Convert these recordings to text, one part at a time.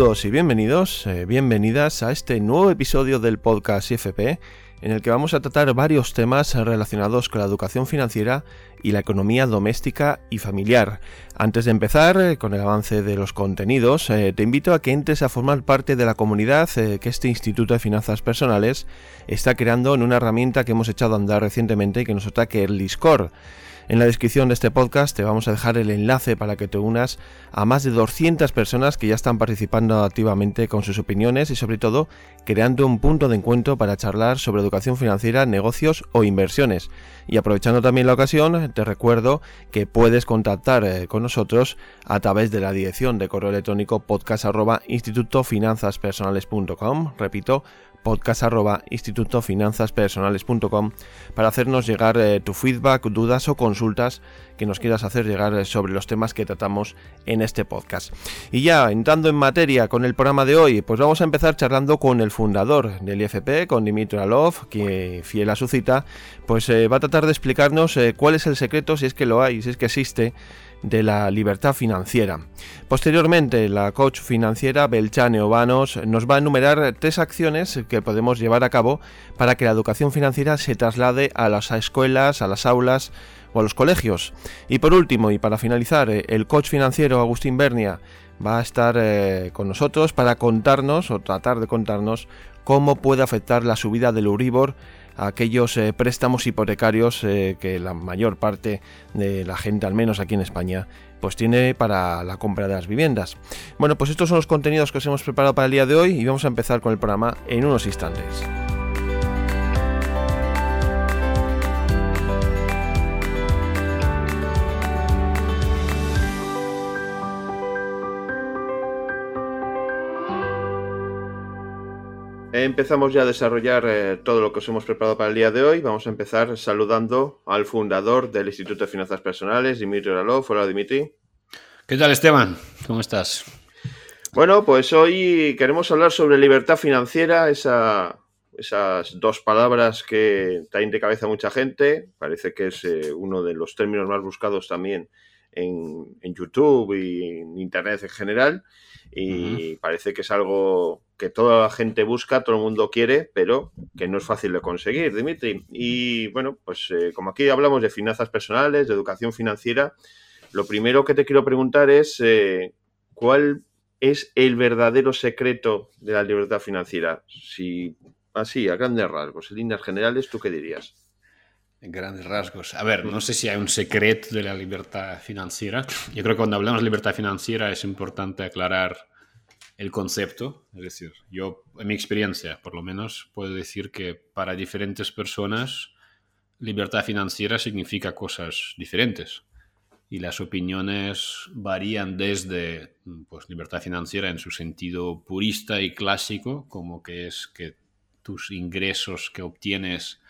Saludos y bienvenidos, eh, bienvenidas a este nuevo episodio del podcast IFP en el que vamos a tratar varios temas relacionados con la educación financiera y la economía doméstica y familiar. Antes de empezar eh, con el avance de los contenidos, eh, te invito a que entres a formar parte de la comunidad que este Instituto de Finanzas Personales está creando en una herramienta que hemos echado a andar recientemente y que nos ataque el Discord. En la descripción de este podcast te vamos a dejar el enlace para que te unas a más de 200 personas que ya están participando activamente con sus opiniones y sobre todo creando un punto de encuentro para charlar sobre educación financiera, negocios o inversiones. Y aprovechando también la ocasión, te recuerdo que puedes contactar eh, con nosotros a través de la dirección de correo electrónico podcast Repito, podcast arroba institutofinanzaspersonales.com para hacernos llegar eh, tu feedback, dudas o consultas que nos quieras hacer llegar eh, sobre los temas que tratamos en este podcast. Y ya entrando en materia con el programa de hoy, pues vamos a empezar charlando con el fundador del IFP, con Dimitri Alov, que fiel a su cita, pues eh, va a tratar de explicarnos cuál es el secreto, si es que lo hay, si es que existe, de la libertad financiera. Posteriormente, la coach financiera Belchane Obanos nos va a enumerar tres acciones que podemos llevar a cabo para que la educación financiera se traslade a las escuelas, a las aulas o a los colegios. Y por último, y para finalizar, eh, el coach financiero Agustín Bernia va a estar eh, con nosotros para contarnos o tratar de contarnos cómo puede afectar la subida del Aquellos eh, préstamos hipotecarios eh, que la mayor parte de la gente, al menos aquí en España, pues tiene para la compra de las viviendas. Bueno, pues estos son los contenidos que os hemos preparado para el día de hoy y vamos a empezar con el programa en unos instantes. Empezamos ya a desarrollar eh, todo lo que os hemos preparado para el día de hoy. Vamos a empezar saludando al fundador del Instituto de Finanzas Personales, Dimitri Oralov. Hola, Dimitri. ¿Qué tal, Esteban? ¿Cómo estás? Bueno, pues hoy queremos hablar sobre libertad financiera, esas dos palabras que traen de cabeza mucha gente. Parece que es eh, uno de los términos más buscados también en, en YouTube y en Internet en general y parece que es algo que toda la gente busca, todo el mundo quiere, pero que no es fácil de conseguir, Dimitri. Y bueno, pues eh, como aquí hablamos de finanzas personales, de educación financiera, lo primero que te quiero preguntar es eh, cuál es el verdadero secreto de la libertad financiera. Si así, a grandes rasgos, en líneas generales, ¿tú qué dirías? En grandes rasgos. A ver, no sé si hay un secreto de la libertad financiera. Yo creo que cuando hablamos de libertad financiera es importante aclarar el concepto. Es decir, yo, en mi experiencia, por lo menos, puedo decir que para diferentes personas libertad financiera significa cosas diferentes. Y las opiniones varían desde pues, libertad financiera en su sentido purista y clásico, como que es que tus ingresos que obtienes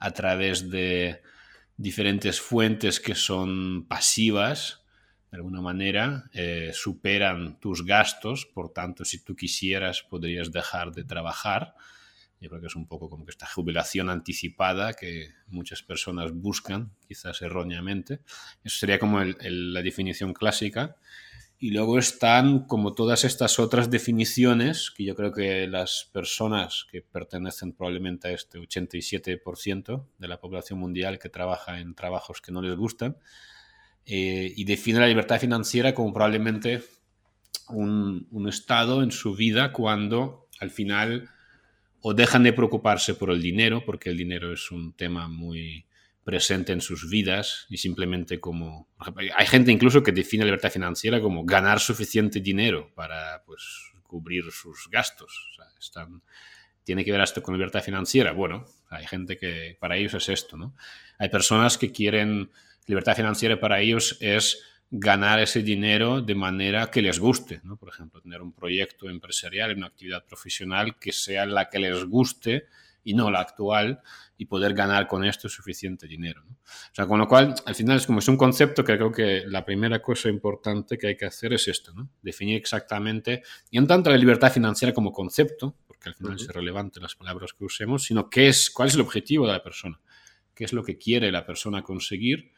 a través de diferentes fuentes que son pasivas, de alguna manera, eh, superan tus gastos, por tanto, si tú quisieras, podrías dejar de trabajar. Yo creo que es un poco como que esta jubilación anticipada que muchas personas buscan, quizás erróneamente. Eso sería como la definición clásica. Y luego están como todas estas otras definiciones que yo creo que las personas que pertenecen probablemente a este 87% de la población mundial que trabaja en trabajos que no les gustan eh, y define la libertad financiera como probablemente un, un estado en su vida cuando al final o dejan de preocuparse por el dinero, porque el dinero es un tema muy, presente en sus vidas y simplemente como... Hay gente incluso que define libertad financiera como ganar suficiente dinero para pues, cubrir sus gastos. están, ¿Tiene que ver esto con libertad financiera? Bueno, hay gente que para ellos es esto, ¿no? Hay personas que quieren... Libertad financiera para ellos es ganar ese dinero de manera que les guste, ¿no? Por ejemplo, tener un proyecto empresarial, una actividad profesional que sea la que les guste y no la actual y poder ganar con esto suficiente dinero. O sea, con lo cual, al final es como es un concepto que creo que la primera cosa importante que hay que hacer es esto, ¿no? Definir exactamente, y no tanto la libertad financiera como concepto, porque al final es relevante las palabras que usemos, sino qué es, cuál es el objetivo de la persona, qué es lo que quiere la persona conseguir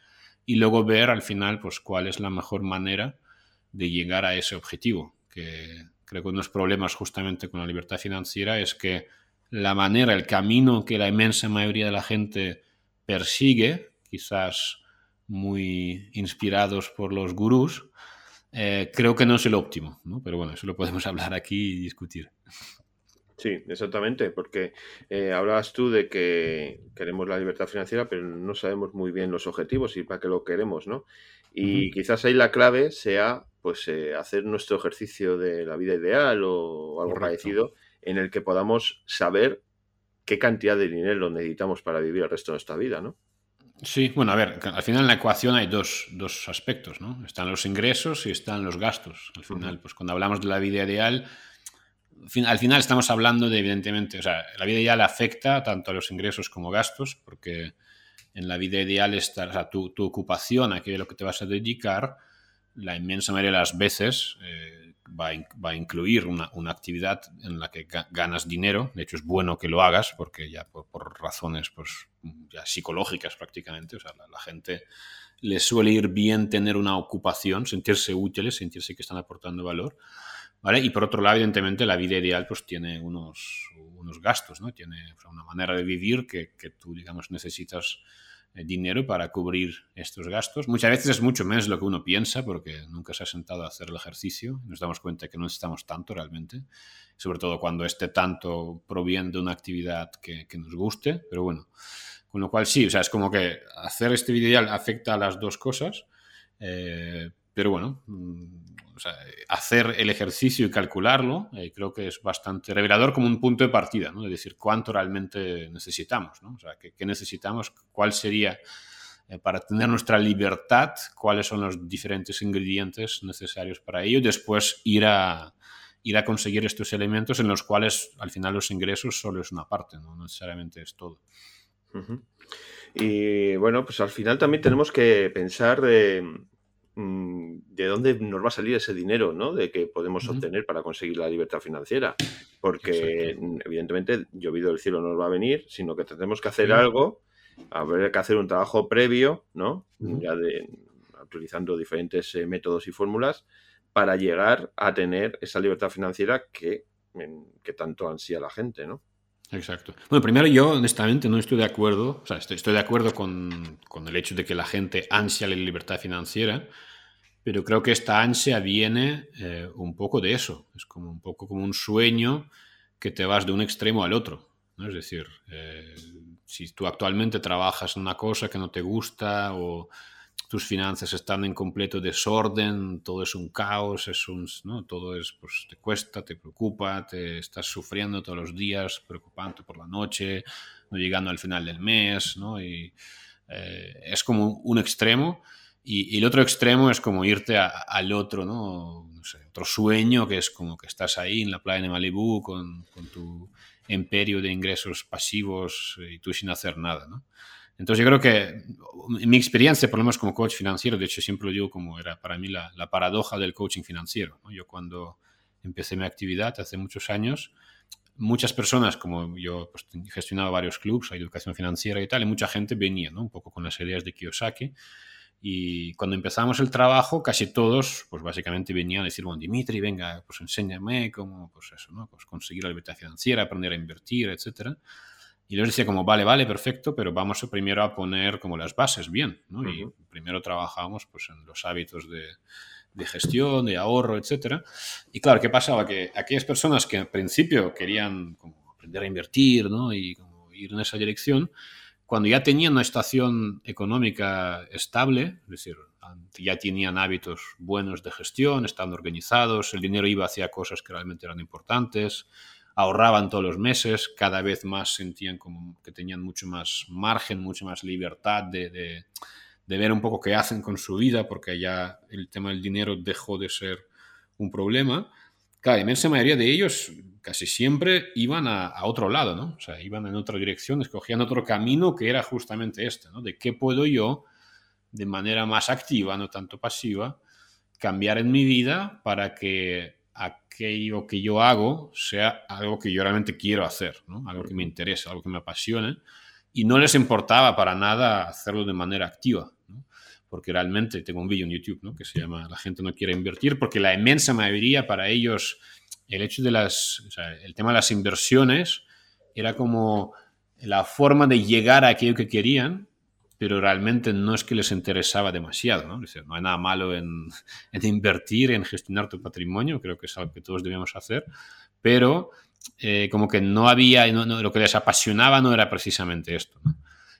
y luego ver al final pues cuál es la mejor manera de llegar a ese objetivo que, creo que uno de los problemas justamente con la libertad financiera es que la manera, el camino que la inmensa mayoría de la gente persigue, quizás muy inspirados por los gurús, eh, creo que no es el óptimo, ¿no? Pero bueno, eso lo podemos hablar aquí y discutir. Sí, exactamente, porque eh, hablabas tú de que queremos la libertad financiera, pero no sabemos muy bien los objetivos y para qué lo queremos, ¿no? Y quizás ahí la clave sea, pues, eh, hacer nuestro ejercicio de la vida ideal o algo parecido, en el que podamos saber qué cantidad de dinero necesitamos para vivir el resto de nuestra vida, ¿no? Sí, bueno, a ver, al final en la ecuación hay dos, dos aspectos, ¿no? Están los ingresos y están los gastos. Al final, pues cuando hablamos de la vida ideal, al final estamos hablando de, evidentemente, o sea, la vida ideal afecta tanto a los ingresos como gastos, porque en la vida ideal está, tu, tu, ocupación, aquello a lo que te vas a dedicar, la inmensa mayoría de las veces eh, va, a, va, a, incluir una, una, actividad en la que ganas dinero. De hecho, es bueno que lo hagas porque ya por, por razones pues, ya psicológicas prácticamente, o sea, la, la, gente le suele ir bien tener una ocupación, sentirse útiles, sentirse que están aportando valor. ¿Vale? Y por otro lado, evidentemente, la vida ideal pues tiene unos, unos gastos, ¿no? Tiene una manera de vivir que, que tú, digamos, necesitas eh, dinero para cubrir estos gastos. Muchas veces es mucho menos lo que uno piensa porque nunca se ha sentado a hacer el ejercicio. Nos damos cuenta que no necesitamos tanto realmente, sobre todo cuando este tanto proviene de una actividad que, que nos guste. Pero bueno, con lo cual sí, o sea, es como que hacer este video ideal afecta a las dos cosas. Eh, pero bueno, o sea, hacer el ejercicio y calcularlo eh, creo que es bastante revelador como un punto de partida, ¿no? Es decir, cuánto realmente necesitamos, ¿no? O sea, qué, qué necesitamos, cuál sería eh, para tener nuestra libertad, cuáles son los diferentes ingredientes necesarios para ello, y después ir a, ir a conseguir estos elementos en los cuales al final los ingresos solo es una parte, no necesariamente es todo. Y bueno, pues al final también tenemos que pensar eh, de dónde nos va a salir ese dinero, ¿no? De que podemos uh -huh. obtener para conseguir la libertad financiera. Porque Exacto. evidentemente llovido del cielo no nos va a venir, sino que tendremos que hacer uh -huh. algo, habrá que hacer un trabajo previo, ¿no? Uh -huh. Ya de, utilizando diferentes eh, métodos y fórmulas para llegar a tener esa libertad financiera que, en, que tanto ansía la gente, ¿no? Exacto. Bueno, primero yo honestamente no estoy de acuerdo, o sea, estoy, de acuerdo con, con, el hecho de que la gente ansia la libertad financiera, pero creo que esta ansia viene eh, un poco de eso, es como un poco como un sueño que te vas de un extremo al otro, ¿no? Es decir, eh, si tú actualmente trabajas en una cosa que no te gusta o tus finanzas están en completo desorden, todo es un caos, es un, ¿no? todo es, pues te cuesta, te preocupa, te estás sufriendo todos los días, preocupante por la noche, no llegando al final del mes, ¿no? Y eh, es como un extremo. Y, y, el otro extremo es como irte a, al otro, ¿no? no sé, otro sueño que es como que estás ahí en la playa de Malibú con, con tu imperio de ingresos pasivos y tú sin hacer nada, ¿no? Entonces yo creo que en mi experiencia, por lo menos como coach financiero, de hecho siempre lo digo como era para mí la, paradoja del coaching financiero. Yo cuando empecé mi actividad hace muchos años, muchas personas, como yo pues, gestionaba varios clubes, educación financiera y tal, y mucha gente venía ¿no? un poco con las ideas de Kiyosaki. Y cuando empezamos el trabajo, casi todos, pues básicamente venían a decir, bueno, Dimitri, venga, pues enséñame cómo, pues eso, ¿no? Pues conseguir la libertad financiera, aprender a invertir, etcétera. Y les decía como, vale, vale, perfecto, pero vamos primero a poner como las bases bien, ¿no? Uh -huh. Y primero trabajamos pues en los hábitos de, de, gestión, de ahorro, etcétera. Y claro, ¿qué pasaba? Que aquellas personas que al principio querían como aprender a invertir, ¿no? Y como ir en esa dirección, cuando ya tenían una situación económica estable, es decir, ya tenían hábitos buenos de gestión, estaban organizados, el dinero iba hacia cosas que realmente eran importantes, ahorraban todos los meses, cada vez más sentían como que tenían mucho más margen, mucho más libertad de, de, ver un poco qué hacen con su vida, porque ya el tema del dinero dejó de ser un problema. Claro, la inmensa mayoría de ellos casi siempre iban a, a, otro lado, ¿no? O sea, iban en otra dirección, escogían otro camino que era justamente este, ¿no? De qué puedo yo, de manera más activa, no tanto pasiva, cambiar en mi vida para que aquello que yo hago sea algo que yo realmente quiero hacer, ¿no? algo que me interesa, algo que me apasione, y no les importaba para nada hacerlo de manera activa, ¿no? porque realmente tengo un vídeo en YouTube ¿no? que se llama La gente no quiere invertir, porque la inmensa mayoría para ellos el hecho de las, o sea, el tema de las inversiones era como la forma de llegar a aquello que querían, pero realmente no es que les interesaba demasiado, ¿no? no hay nada malo en, en, invertir, en gestionar tu patrimonio, creo que es algo que todos debemos hacer, pero eh, como que no había, lo que les apasionaba no era precisamente esto, ¿no?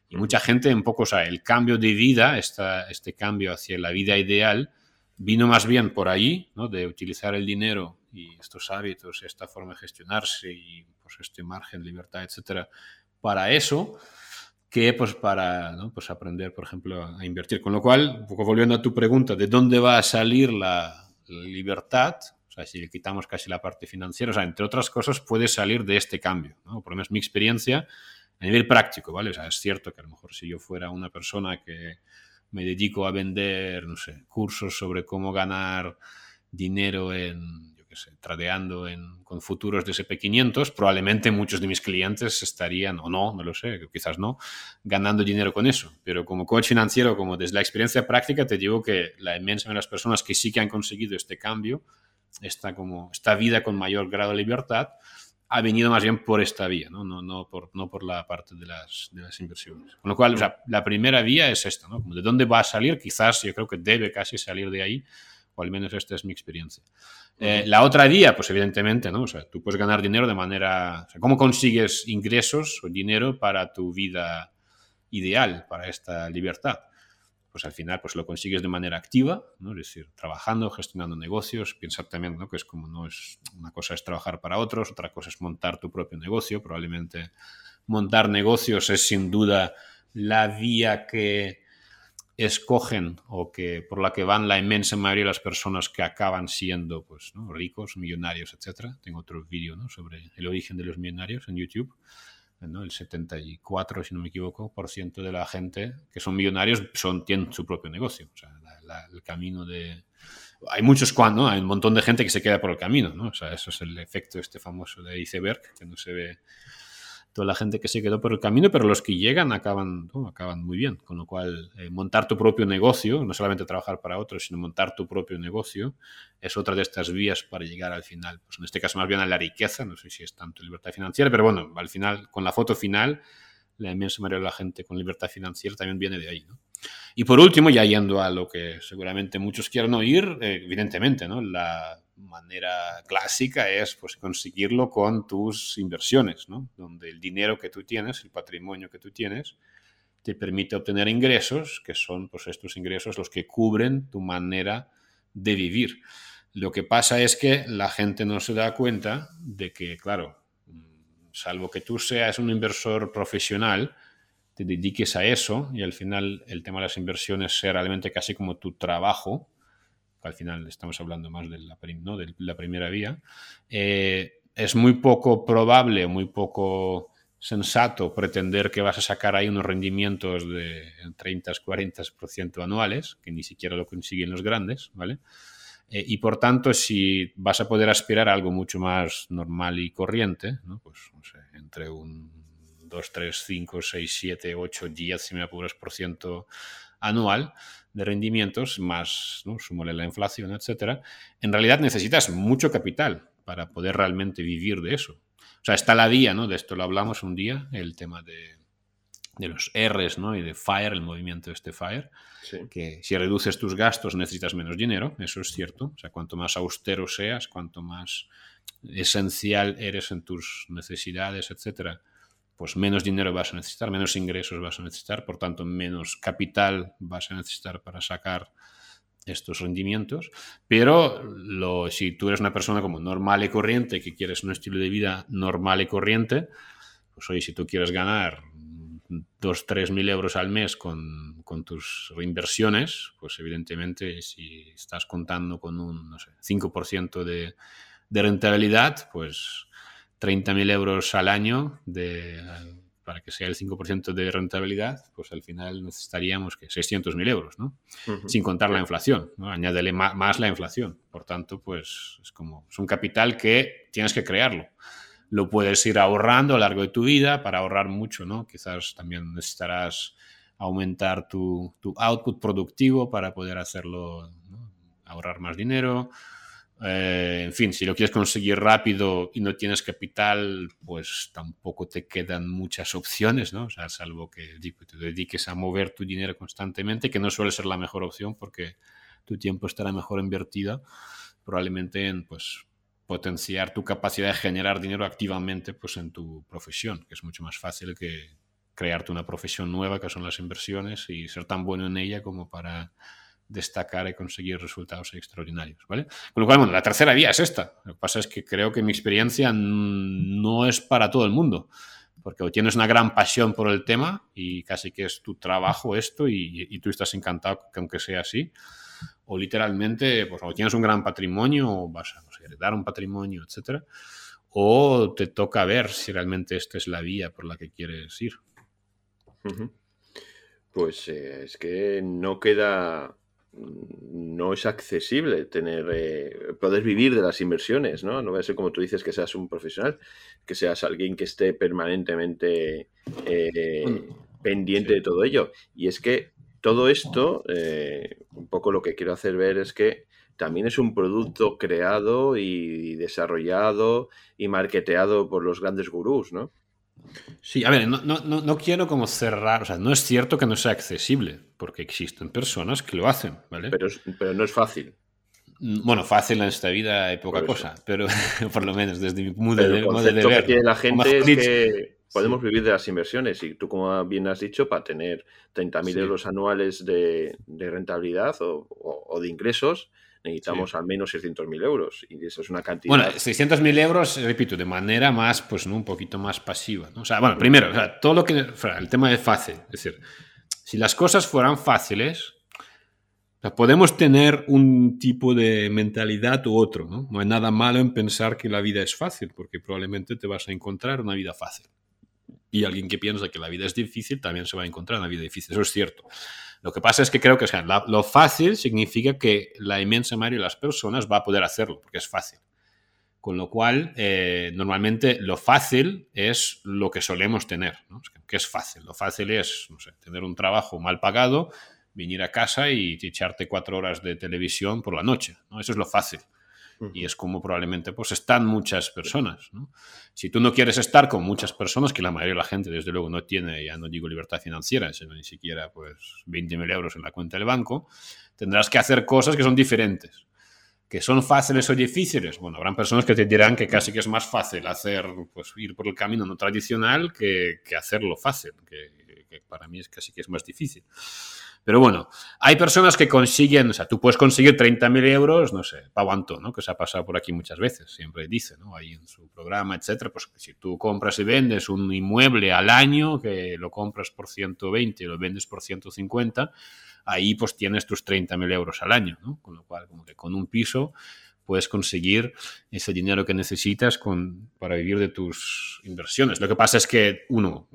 Y mucha gente un poco, o sea, el cambio de vida, esta, este cambio hacia la vida ideal, vino más bien por ahí, ¿no? De utilizar el dinero y estos hábitos, esta forma de gestionarse y pues este margen, libertad, etcétera, para eso, que pues para ¿no? pues aprender, por ejemplo, a invertir. Con lo cual, un poco volviendo a tu pregunta, ¿de dónde va a salir la, libertad? O sea, si le quitamos casi la parte financiera, o sea, entre otras cosas, puede salir de este cambio, ¿no? Por lo menos mi experiencia a nivel práctico, ¿vale? O sea, es cierto que a lo mejor si yo fuera una persona que me dedico a vender, no sé, cursos sobre cómo ganar dinero en, sé, tradeando en, con futuros de SP500, probablemente muchos de mis clientes estarían, o no, no lo sé, quizás no, ganando dinero con eso. Pero como coach financiero, como desde la experiencia práctica, te digo que la inmensa de las personas que sí que han conseguido este cambio, esta, como, esta vida con mayor grado de libertad, ha venido más bien por esta vía, no, no, no, por, no por la parte de las, de las inversiones. Con lo cual, o sea, la primera vía es esta, ¿no? ¿De dónde va a salir? Quizás yo creo que debe casi salir de ahí, o al menos esta es mi experiencia. Eh, la otra vía, pues evidentemente, ¿no? O sea, tú puedes ganar dinero de manera... ¿Cómo consigues ingresos o dinero para tu vida ideal, para esta libertad? pues al final pues lo consigues de manera activa, ¿no? es decir, trabajando, gestionando negocios, piensa también ¿no? que es como no es una cosa es trabajar para otros, otra cosa es montar tu propio negocio, probablemente montar negocios es sin duda la vía que escogen o que por la que van la inmensa mayoría de las personas que acaban siendo pues ricos, millonarios, etcétera. Tengo otro vídeo sobre el origen de los millonarios en YouTube el 74, si no me equivoco, por ciento de la gente que son millonarios son, tienen su propio negocio. O sea, el camino de... Hay muchos cuando, hay un montón de gente que se queda por el camino, ¿no? O sea, eso es el efecto este famoso de iceberg, que no se ve toda la gente que se quedó por el camino, pero los que llegan acaban, acaban muy bien. Con lo cual, eh, montar tu propio negocio, no solamente trabajar para otros, sino montar tu propio negocio, es otra de estas vías para llegar al final. Pues en este caso, más bien a la riqueza, no sé si es tanto libertad financiera, pero bueno, al final, con la foto final, la inmensa mayoría de la gente con libertad financiera también viene de ahí. ¿no? Y por último, ya yendo a lo que seguramente muchos quieran oír, eh, evidentemente, ¿no? la manera clásica es pues, conseguirlo con tus inversiones, ¿no? donde el dinero que tú tienes, el patrimonio que tú tienes, te permite obtener ingresos, que son pues, estos ingresos los que cubren tu manera de vivir. Lo que pasa es que la gente no se da cuenta de que, claro, salvo que tú seas un inversor profesional, te dediques a eso y al final el tema de las inversiones sea realmente casi como tu trabajo, al final estamos hablando más de la, primera vía, eh, es muy poco probable, muy poco sensato pretender que vas a sacar ahí unos rendimientos de 30-40% anuales, que ni siquiera lo consiguen los grandes, ¿vale? Eh, y por tanto, si vas a poder aspirar a algo mucho más normal y corriente, pues entre un 2, 3, 5, 6, 7, 8, 10, si me apuras, por ciento anual, de rendimientos, más ¿no? la inflación, etcétera, en realidad necesitas mucho capital para poder realmente vivir de eso. O sea, está la vía, ¿no? De esto lo hablamos un día, el tema de, de los R's, ¿no? Y de FIRE, el movimiento de este FIRE, que si reduces tus gastos necesitas menos dinero, eso es cierto. O sea, cuanto más austero seas, cuanto más esencial eres en tus necesidades, etcétera, pues menos dinero vas a necesitar, menos ingresos vas a necesitar, por tanto menos capital vas a necesitar para sacar estos rendimientos. Pero lo, si tú eres una persona como normal y corriente, que quieres un estilo de vida normal y corriente, pues oye, si tú quieres ganar 2, 3 mil euros al mes con, con, tus inversiones, pues evidentemente si estás contando con un no sé, 5% de, de rentabilidad, pues 30.000 euros al año de, para que sea el 5% de rentabilidad, pues al final necesitaríamos que 600.000 euros, ¿no? Sin contar la inflación, ¿no? Añádele más, la inflación. Por tanto, pues es como, es un capital que tienes que crearlo. Lo puedes ir ahorrando a lo largo de tu vida para ahorrar mucho, ¿no? Quizás también necesitarás aumentar tu, tu output productivo para poder hacerlo, ahorrar más dinero, Eh, en fin, si lo quieres conseguir rápido y no tienes capital, pues tampoco te quedan muchas opciones, ¿no? O sea, salvo que te dediques a mover tu dinero constantemente, que no suele ser la mejor opción porque tu tiempo estará mejor invertido, probablemente en, pues, potenciar tu capacidad de generar dinero activamente pues, en tu profesión, que es mucho más fácil que crearte una profesión nueva, que son las inversiones, y ser tan bueno en ella como para destacar y conseguir resultados extraordinarios, ¿vale? Con lo cual, bueno, la tercera vía es esta. Lo que pasa es que creo que mi experiencia no es para todo el mundo, porque o tienes una gran pasión por el tema y casi que es tu trabajo esto y, tú estás encantado que aunque sea así, o literalmente, pues o tienes un gran patrimonio o vas a heredar un patrimonio, etcétera, o te toca ver si realmente esta es la vía por la que quieres ir. Pues eh, es que no queda, no es accesible tener, eh, poder vivir de las inversiones, ¿no? No va a ser como tú dices que seas un profesional, que seas alguien que esté permanentemente eh, pendiente de todo ello. Y es que todo esto, eh, un poco lo que quiero hacer ver es que también es un producto creado y desarrollado y marketeado por los grandes gurús, ¿no? Sí, a ver, no, no, no, quiero como cerrar, o sea, no es cierto que no sea accesible, porque existen personas que lo hacen, ¿vale? Pero, pero no es fácil. Mm, bueno, fácil en esta vida hay poca cosa, pero por lo menos desde mi punto de, de ver. Que la gente es que podemos vivir de las inversiones y tú, como bien has dicho, para tener 30.000 euros anuales de, rentabilidad o, de ingresos, necesitamos al menos 600.000 euros y eso es una cantidad. Bueno, 600.000 euros, repito, de manera más, pues, ¿no? un poquito más pasiva. ¿no? O sea, bueno, primero, o sea, todo lo que. El tema es fácil. Es decir, si las cosas fueran fáciles, podemos tener un tipo de mentalidad u otro. ¿no? no hay nada malo en pensar que la vida es fácil, porque probablemente te vas a encontrar una vida fácil. Y alguien que piensa que la vida es difícil también se va a encontrar una vida difícil. Eso es cierto. Lo que pasa es que creo que lo fácil significa que la inmensa mayoría de las personas va a poder hacerlo, porque es fácil. Con lo cual, eh, normalmente lo fácil es lo que solemos tener. es fácil. Lo fácil es tener un trabajo mal pagado, venir a casa y echarte cuatro horas de televisión por la noche. ¿no? Eso es lo fácil. Y es como probablemente pues están muchas personas. Si tú no quieres estar con muchas personas, que la mayoría de la gente desde luego no tiene, ya no digo libertad financiera, sino ni siquiera pues 20.000 euros en la cuenta del banco, tendrás que hacer cosas que son diferentes. ¿Que son fáciles o difíciles? Bueno, habrán personas que te dirán que casi que es más fácil hacer, pues ir por el camino no tradicional que, que hacerlo fácil, que, que para mí es casi que es más difícil. Pero bueno, hay personas que consiguen, o sea, tú puedes conseguir 30.000 euros, no sé, Pau ¿no? Que se ha pasado por aquí muchas veces, siempre dice, ¿no? Ahí en su programa, etcétera, pues si tú compras y vendes un inmueble al año, que lo compras por 120 y lo vendes por 150, ahí pues tienes tus 30.000 euros al año, ¿no? Con lo cual, como que con un piso puedes conseguir ese dinero que necesitas con, para vivir de tus inversiones. Lo que pasa es que, uno,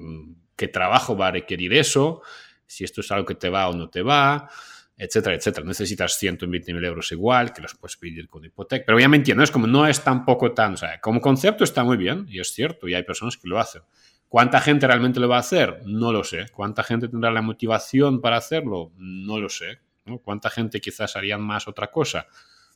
¿qué trabajo va a requerir eso? Si esto es algo que te va o no te va, etcétera, etcétera. Necesitas 120.000 euros igual, que los puedes pedir con hipoteca. Pero ya me entiendo, es como no es tampoco tan, o sea, como concepto está muy bien, y es cierto, y hay personas que lo hacen. ¿Cuánta gente realmente lo va a hacer? No lo sé. ¿Cuánta gente tendrá la motivación para hacerlo? No lo sé. ¿Cuánta gente quizás harían más otra cosa?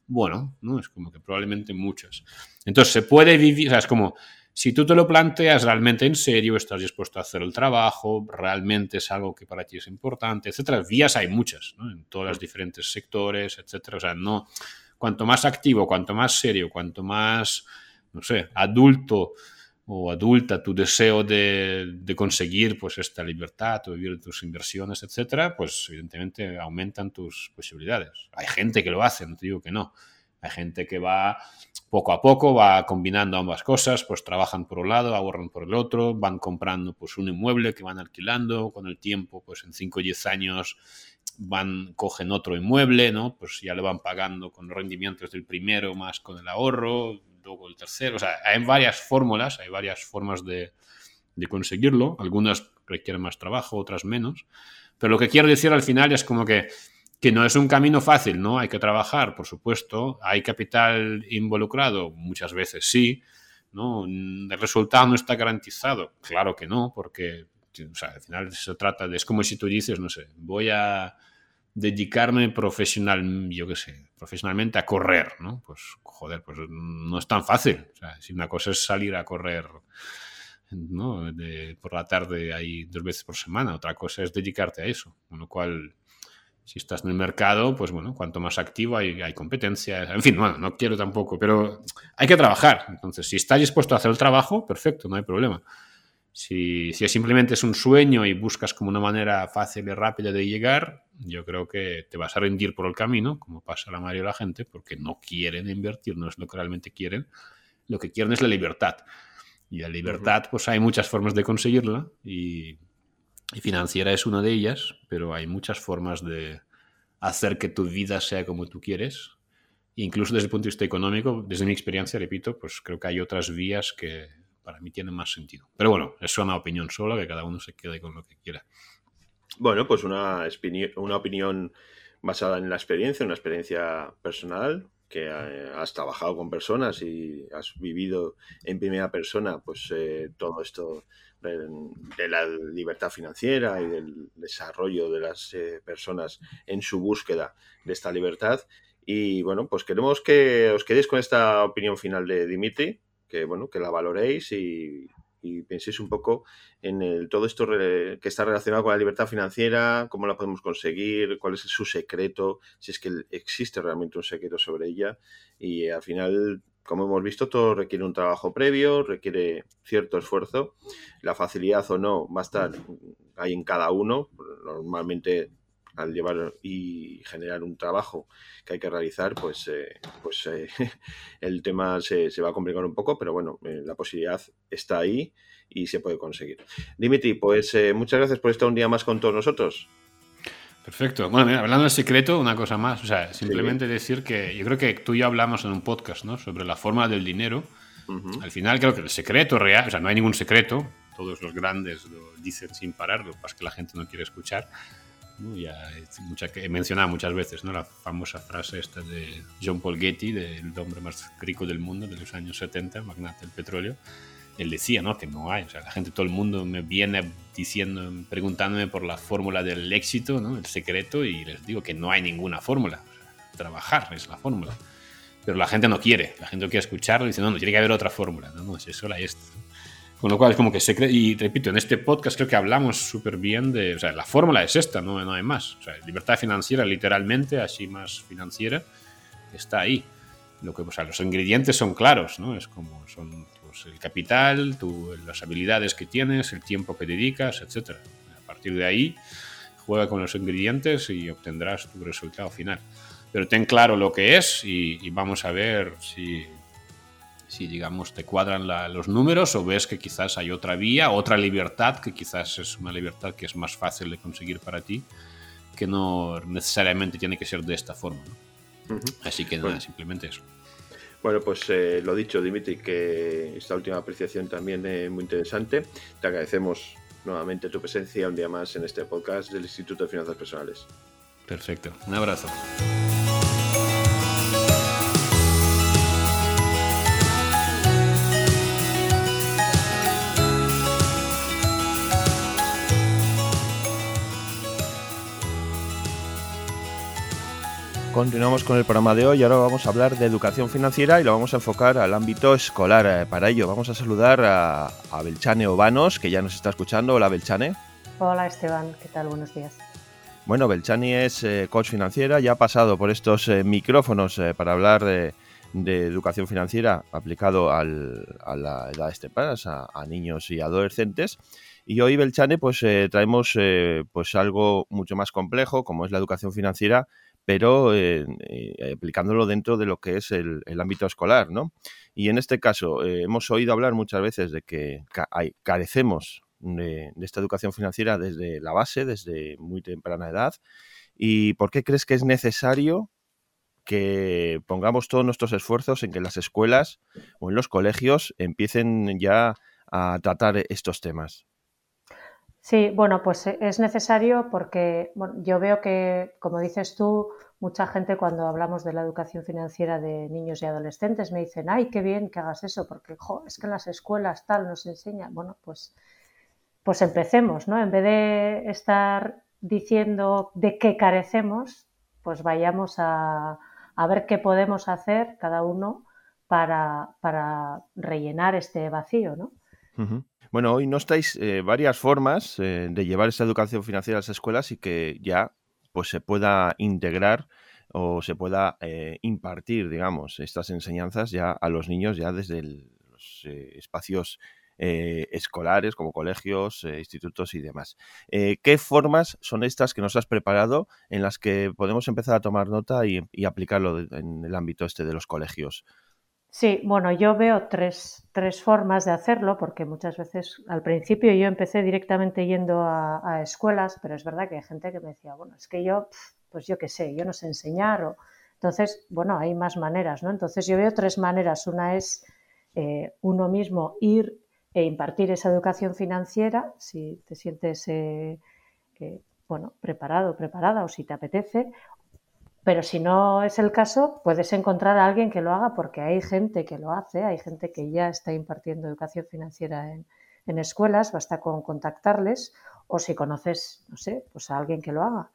Bueno, ¿no? es como que probablemente muchas. Entonces, se puede vivir, o sea, es como si tú te lo planteas realmente en serio, estás dispuesto a hacer el trabajo, realmente es algo que para ti es importante, etcétera. Vías hay muchas, ¿no? En todos los diferentes sectores, etcétera. O sea, no, cuanto más activo, cuanto más serio, cuanto más, no sé, adulto o adulta tu deseo de, de conseguir pues esta libertad o vivir tus inversiones, etcétera, pues evidentemente aumentan tus posibilidades. Hay gente que lo hace, no te digo que no. Hay gente que va poco a poco, va combinando ambas cosas, pues trabajan por un lado, ahorran por el otro, van comprando pues un inmueble que van alquilando, con el tiempo, pues en 5 o 10 años van, cogen otro inmueble, ¿no? Pues ya le van pagando con los rendimientos del primero más con el ahorro, luego el tercero, o sea, hay varias fórmulas, hay varias formas de, de conseguirlo, algunas requieren más trabajo, otras menos, pero lo que quiero decir al final es como que que no es un camino fácil, ¿no? Hay que trabajar, por supuesto. Hay capital involucrado, muchas veces sí, ¿no? El resultado no está garantizado, claro que no, porque al final se trata de, es como si tú dices, no sé, voy a, dedicarme profesional, yo qué sé, profesionalmente a correr, ¿no? Pues joder, pues no es tan fácil. O sea, si una cosa es salir a correr ¿no? por la tarde ahí dos veces por semana, otra cosa es dedicarte a eso. Con lo cual, si estás en el mercado, pues bueno, cuanto más activo hay, hay competencia. En fin, bueno, no quiero tampoco, pero hay que trabajar. Entonces, si estás dispuesto a hacer el trabajo, perfecto, no hay problema. Si, si simplemente es un sueño y buscas como una manera fácil y rápida de llegar, yo creo que te vas a rendir por el camino, como pasa la mayoría de la gente, porque no quieren invertir, no es lo que realmente quieren. Lo que quieren es la libertad. Y la libertad, pues hay muchas formas de conseguirla y, financiera es una de ellas, pero hay muchas formas de hacer que tu vida sea como tú quieres. Incluso desde el punto de vista económico, desde mi experiencia, repito, pues creo que hay otras vías que para mí tienen más sentido. Pero bueno, es una opinión sola, que cada uno se quede con lo que quiera. Bueno, pues una, una opinión basada en la experiencia, una experiencia personal, que eh, has trabajado con personas y has vivido en primera persona pues eh, todo esto de, la libertad financiera y del desarrollo de las eh, personas en su búsqueda de esta libertad. Y bueno, pues queremos que os quedéis con esta opinión final de Dimitri, que bueno, que la valoréis y, y penséis un poco en todo esto que está relacionado con la libertad financiera, cómo la podemos conseguir, cuál es su secreto, si es que existe realmente un secreto sobre ella. Y al final, como hemos visto, todo requiere un trabajo previo, requiere cierto esfuerzo. La facilidad o no va a estar ahí en cada uno. Normalmente al llevar y generar un trabajo que hay que realizar, pues, eh, pues eh, el tema se, va a complicar un poco, pero bueno, eh, la posibilidad está ahí y se puede conseguir. Dimitri, pues muchas gracias por estar un día más con todos nosotros. Perfecto. Bueno, mira, hablando del secreto, una cosa más. O sea, simplemente decir que yo creo que tú y yo hablamos en un podcast, ¿no? Sobre la forma del dinero. Al final creo que el secreto real, o sea, no hay ningún secreto. Todos los grandes lo dicen sin parar, lo que pasa es que la gente no quiere escuchar. Ya mucha, he mencionado muchas veces ¿no? la famosa frase esta de John Paul Getty, del hombre más rico del mundo de los años 70, magnate del petróleo. Él decía ¿no? que no hay, o sea, la gente, todo el mundo me viene diciendo, preguntándome por la fórmula del éxito, ¿no? el secreto, y les digo que no hay ninguna fórmula. trabajar es la fórmula. Pero la gente no quiere, la gente no quiere escucharlo y dice, no, no, tiene que haber otra fórmula. No, no, es eso la esta. Con lo cual es como que se cree, y repito, en este podcast creo que hablamos súper bien de, o sea, la fórmula es esta, no, no hay más. O sea, libertad financiera, literalmente, así más financiera, está ahí. Lo que, o sea, los ingredientes son claros, ¿no? Es como son pues, el capital, tu, las habilidades que tienes, el tiempo que dedicas, etc. A partir de ahí, juega con los ingredientes y obtendrás tu resultado final. Pero ten claro lo que es y vamos a ver si si digamos te cuadran los números o ves que quizás hay otra vía, otra libertad, que quizás es una libertad que es más fácil de conseguir para ti, que no necesariamente tiene que ser de esta forma. Así que nada, simplemente eso. Bueno, pues eh, lo dicho, Dimitri, que esta última apreciación también es muy interesante. Te agradecemos nuevamente tu presencia un día más en este podcast del Instituto de Finanzas Personales. Perfecto, un abrazo. Continuamos con el programa de hoy y ahora vamos a hablar de educación financiera y lo vamos a enfocar al ámbito escolar. Eh, para ello vamos a saludar a, Belchane Obanos, que ya nos está escuchando. Hola Belchane. Hola Esteban, ¿qué tal? Buenos días. Bueno, Belchani es eh, coach financiera, ya ha pasado por estos eh, micrófonos para hablar de, educación financiera aplicado a la edad de tempranas, a, a, niños y adolescentes. Y hoy, Belchane, pues traemos pues algo mucho más complejo, como es la educación financiera, pero eh, eh, aplicándolo dentro de lo que es el, ámbito escolar, ¿no? Y en este caso, eh, hemos oído hablar muchas veces de que carecemos de, esta educación financiera desde la base, desde muy temprana edad. ¿Y por qué crees que es necesario que pongamos todos nuestros esfuerzos en que las escuelas o en los colegios empiecen ya a tratar estos temas? Sí, bueno, pues eh, es necesario porque bueno, yo veo que, como dices tú, mucha gente cuando hablamos de la educación financiera de niños y adolescentes me dicen, ay, qué bien que hagas eso, porque es que en las escuelas tal nos enseña. Bueno, pues, pues empecemos, ¿no? En vez de estar diciendo de qué carecemos, pues vayamos a, ver qué podemos hacer cada uno para, rellenar este vacío, ¿no? Bueno, hoy no estáis eh, varias formas eh, de llevar esta educación financiera a las escuelas y que ya pues se pueda integrar o se pueda eh, impartir, digamos, estas enseñanzas ya a los niños ya desde los espacios escolares como colegios, institutos y demás. ¿Qué formas son estas que nos has preparado en las que podemos empezar a tomar nota y, y aplicarlo en el ámbito este de los colegios? Sí, bueno, yo veo tres, tres, formas de hacerlo, porque muchas veces al principio yo empecé directamente yendo a, escuelas, pero es verdad que hay gente que me decía, bueno, es que yo, pues yo qué sé, yo no sé enseñar. O... Entonces, bueno, hay más maneras, ¿no? Entonces yo veo tres maneras. Una es eh, uno mismo ir e impartir esa educación financiera, si te sientes, eh, bueno, preparado, preparada o si te apetece. Pero si no es el caso, puedes encontrar a alguien que lo haga porque hay gente que lo hace, hay gente que ya está impartiendo educación financiera en, escuelas, basta con contactarles o si conoces, no sé, pues a alguien que lo haga.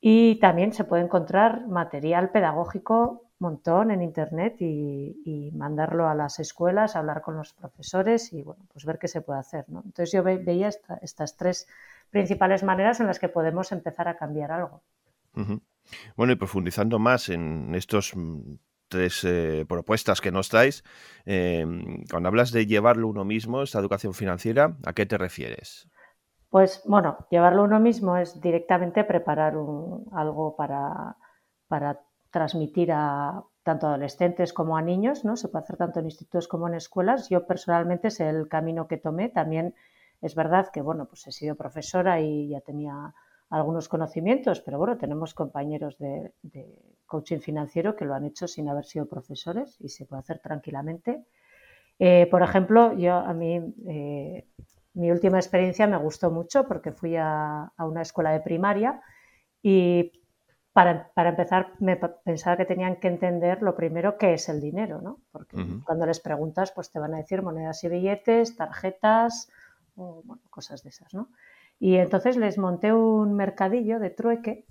Y también se puede encontrar material pedagógico montón en internet y, mandarlo a las escuelas, hablar con los profesores y bueno, pues ver qué se puede hacer. ¿no? Entonces yo veía estas tres principales maneras en las que podemos empezar a cambiar algo. Bueno, y profundizando más en estos mm, tres eh, propuestas que nos dais, em, cuando hablas de llevarlo uno mismo, esta educación financiera, ¿a qué te refieres? Pues bueno, llevarlo uno mismo es directamente preparar algo para, para transmitir a tanto adolescentes como a niños, ¿no? Se puede hacer tanto en institutos como en escuelas. Yo personalmente es el camino que tomé. También es verdad que, bueno, pues he sido profesora y ya tenía algunos conocimientos, pero bueno, tenemos compañeros de, coaching financiero que lo han hecho sin haber sido profesores y se puede hacer tranquilamente. Eh, por ejemplo, yo a mí eh, mi última experiencia me gustó mucho porque fui a, una escuela de primaria y para, empezar me pensaba que tenían que entender lo primero qué es el dinero, ¿no? Porque cuando les preguntas pues te van a decir monedas y billetes, tarjetas, o, cosas de esas, ¿no? Y entonces les monté un mercadillo de trueque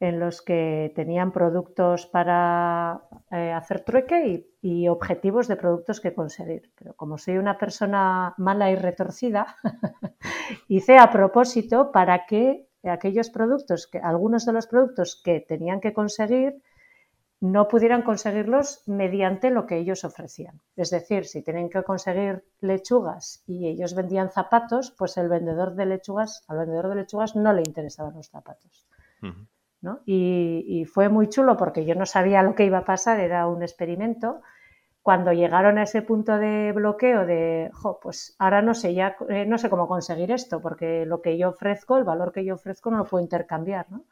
en los que tenían productos para eh, hacer trueque y, objetivos de productos que conseguir. Pero como soy una persona mala y retorcida, hice a propósito para que aquellos productos, que, algunos de los productos que tenían que conseguir, no pudieran conseguirlos mediante lo que ellos ofrecían. Es decir, si tienen que conseguir lechugas y ellos vendían zapatos, pues el vendedor de lechugas, al vendedor de lechugas no le interesaban los zapatos. y, fue muy chulo porque yo no sabía lo que iba a pasar, era un experimento. Cuando llegaron a ese punto de bloqueo de, jo, pues ahora no sé, ya eh, no sé cómo conseguir esto, porque lo que yo ofrezco, el valor que yo ofrezco no lo puedo intercambiar, ¿no?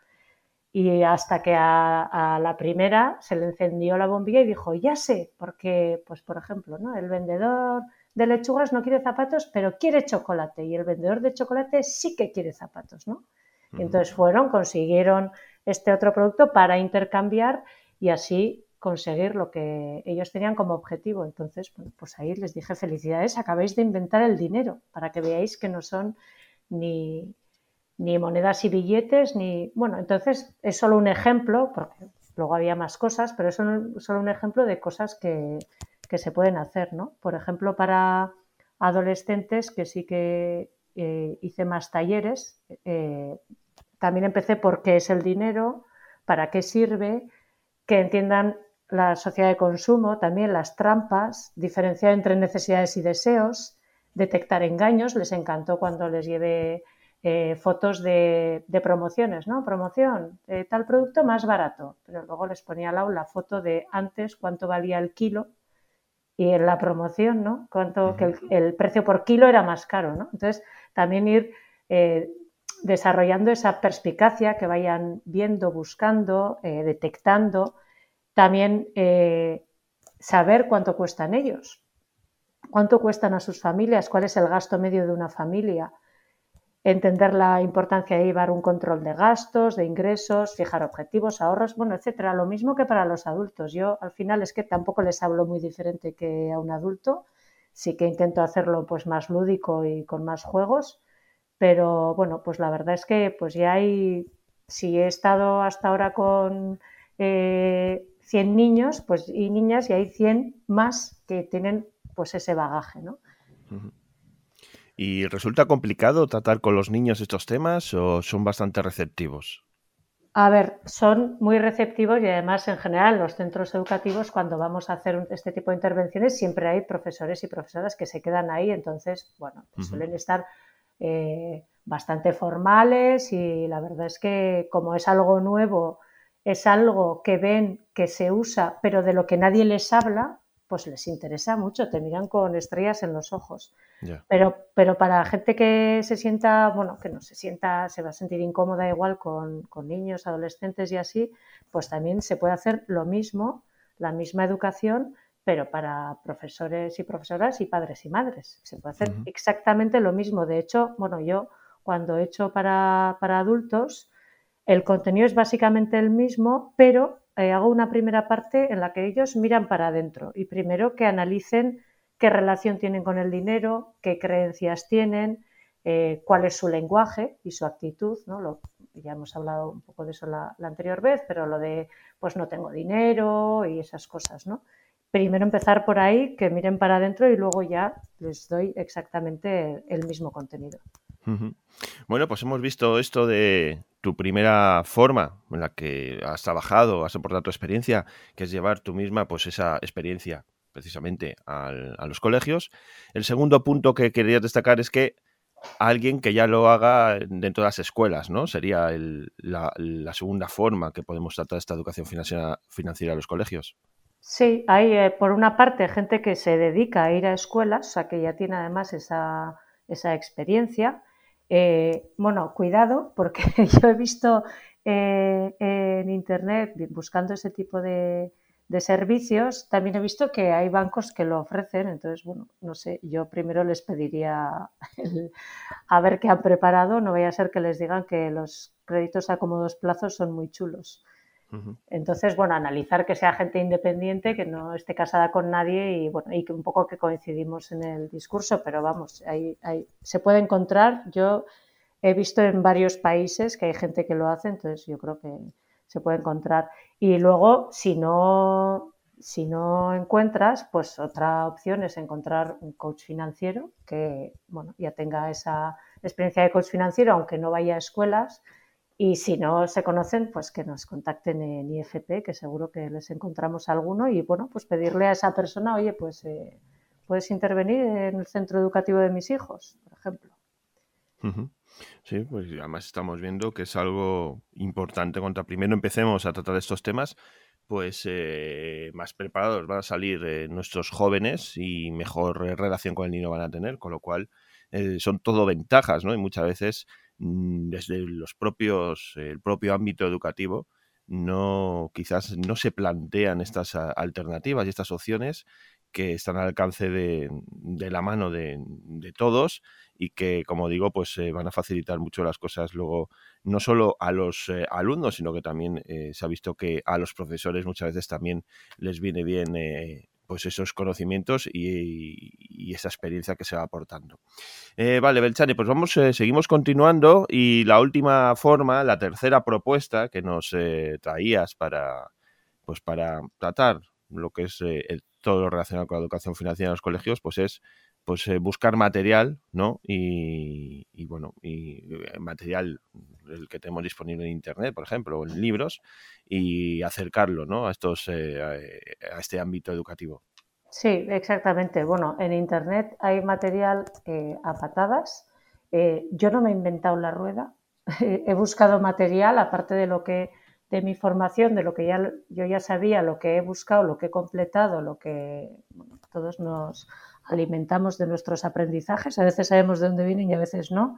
Y hasta que a, la primera se le encendió la bombilla y dijo, ya sé, porque, pues por ejemplo, ¿no? el vendedor de lechugas no quiere zapatos, pero quiere chocolate. Y el vendedor de chocolate sí que quiere zapatos, ¿no? entonces fueron, consiguieron este otro producto para intercambiar y así conseguir lo que ellos tenían como objetivo. Entonces, pues ahí les dije felicidades, acabáis de inventar el dinero para que veáis que no son ni, ni monedas y billetes, ni... Bueno, entonces es solo un ejemplo, porque luego había más cosas, pero es solo un ejemplo de cosas que, se pueden hacer, ¿no? Por ejemplo, para adolescentes, que sí que eh, hice más talleres, eh, también empecé por qué es el dinero, para qué sirve, que entiendan la sociedad de consumo, también las trampas, diferenciar entre necesidades y deseos, detectar engaños. Les encantó cuando les llevé eh, fotos de, promociones, ¿no? Promoción, de tal producto más barato, pero luego les ponía al lado la foto de antes cuánto valía el kilo y en la promoción, ¿no? Cuánto, que el, precio por kilo era más caro, ¿no? Entonces, también ir eh, desarrollando esa perspicacia que vayan viendo, buscando, eh, detectando, también saber cuánto cuestan ellos, cuánto cuestan a sus familias, cuál es el gasto medio de una familia, entender la importancia de llevar un control de gastos, de ingresos, fijar objetivos, ahorros, bueno, etcétera. Lo mismo que para los adultos. Yo al final es que tampoco les hablo muy diferente que a un adulto. Sí que intento hacerlo pues más lúdico y con más juegos, pero bueno, pues la verdad es que pues ya hay, si he estado hasta ahora con 100 eh, niños pues, y niñas y hay 100 más que tienen pues ese bagaje, ¿no? ¿Y resulta complicado tratar con los niños estos temas o son bastante receptivos? A ver, son muy receptivos y además en general los centros educativos cuando vamos a hacer este tipo de intervenciones siempre hay profesores y profesoras que se quedan ahí, entonces, bueno, pues suelen estar eh, bastante formales y la verdad es que como es algo nuevo, es algo que ven que se usa, pero de lo que nadie les habla, pues les interesa mucho, te miran con estrellas en los ojos. Pero, pero para gente que se sienta, bueno, que no se sienta, se va a sentir incómoda igual con, con, niños, adolescentes y así, pues también se puede hacer lo mismo, la misma educación, pero para profesores y profesoras y padres y madres. Se puede hacer exactamente lo mismo. De hecho, bueno, yo cuando he hecho para, para adultos, el contenido es básicamente el mismo, pero eh, hago una primera parte en la que ellos miran para adentro y primero que analicen qué relación tienen con el dinero, qué creencias tienen, eh, cuál es su lenguaje y su actitud, ¿no? Lo, ya hemos hablado un poco de eso la, anterior vez, pero lo de pues no tengo dinero y esas cosas, ¿no? Primero empezar por ahí, que miren para adentro y luego ya les doy exactamente el mismo contenido. Bueno, pues hemos visto esto de tu primera forma en la que has trabajado, has aportado tu experiencia, que es llevar tú misma pues esa experiencia precisamente a los colegios. El segundo punto que quería destacar es que alguien que ya lo haga dentro de las escuelas, ¿no? Sería la, segunda forma que podemos tratar esta educación financiera, a los colegios. Sí, hay eh, por una parte gente que se dedica a ir a escuelas, o sea que ya tiene además esa, esa experiencia, eh, bueno, cuidado, porque yo he visto eh, en Internet, buscando ese tipo de, servicios, también he visto que hay bancos que lo ofrecen. Entonces, bueno, no sé, yo primero les pediría a ver qué han preparado. No vaya a ser que les digan que los créditos a cómodos plazos son muy chulos. Entonces, bueno, analizar que sea gente independiente, que no esté casada con nadie y, bueno, y que un poco que coincidimos en el discurso, pero vamos, ahí, se puede encontrar. Yo he visto en varios países que hay gente que lo hace, entonces yo creo que se puede encontrar. Y luego, si no, si no encuentras, pues otra opción es encontrar un coach financiero que, bueno, ya tenga esa experiencia de coach financiero, aunque no vaya a escuelas y si no se conocen, pues que nos contacten en IFP, que seguro que les encontramos alguno. Y bueno, pues pedirle a esa persona, oye, pues eh, puedes intervenir en el centro educativo de mis hijos, por ejemplo. Sí, pues además estamos viendo que es algo importante. Cuando primero empecemos a tratar estos temas, pues eh, más preparados van a salir eh, nuestros jóvenes y mejor relación con el niño van a tener, con lo cual son todo ventajas, ¿no? Y muchas veces desde los propios, el propio ámbito educativo, no, quizás no se plantean estas alternativas y estas opciones que están al alcance de, la mano de, todos y que, como digo, pues eh, van a facilitar mucho las cosas luego, no solo a los eh, alumnos, sino que también eh, se ha visto que a los profesores muchas veces también les viene bien pues esos conocimientos y, esa experiencia que se va aportando. Eh, vale, Belchani, pues vamos, eh, seguimos continuando y la última forma, la tercera propuesta que nos eh, traías para, pues para tratar lo que es todo lo relacionado con la educación financiera en los colegios, pues es pues eh, buscar material, ¿no? Y, bueno, y eh, material el que tenemos disponible en internet, por ejemplo, o en libros, y acercarlo, ¿no? A estos, eh, a este ámbito educativo. Sí, exactamente. Bueno, en internet hay material a patadas. yo no me he inventado la rueda. he buscado material, aparte de lo que de mi formación, de lo que ya yo ya sabía, lo que he buscado, lo que he completado, lo que todos nos alimentamos de nuestros aprendizajes, a veces sabemos de dónde vienen y a veces no.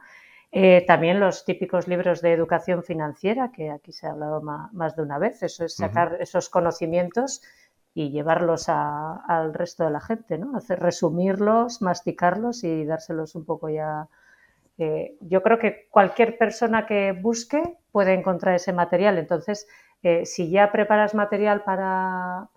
Eh, también los típicos libros de educación financiera, que aquí se ha hablado más, de una vez, eso es sacar esos conocimientos y llevarlos al resto de la gente, ¿no? Hacer, resumirlos, masticarlos y dárselos un poco ya. Eh, yo creo que cualquier persona que busque puede encontrar ese material. Entonces, eh, si ya preparas material para,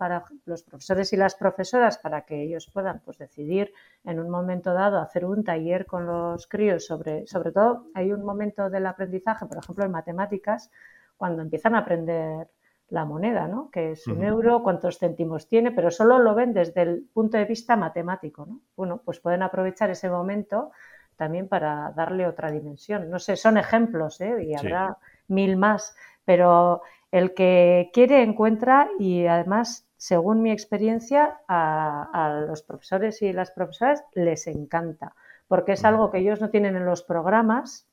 los profesores y las profesoras para que ellos puedan pues, decidir en un momento dado hacer un taller con los críos sobre, sobre todo hay un momento del aprendizaje, por ejemplo en matemáticas, cuando empiezan a aprender la moneda, ¿no? que es un euro, cuántos céntimos tiene, pero solo lo ven desde el punto de vista matemático. ¿no? Bueno, pues pueden aprovechar ese momento también para darle otra dimensión. No sé, son ejemplos ¿eh? y habrá mil más, pero el que quiere encuentra y además, según mi experiencia, a, los profesores y las profesoras les encanta, porque es algo que ellos no tienen en los programas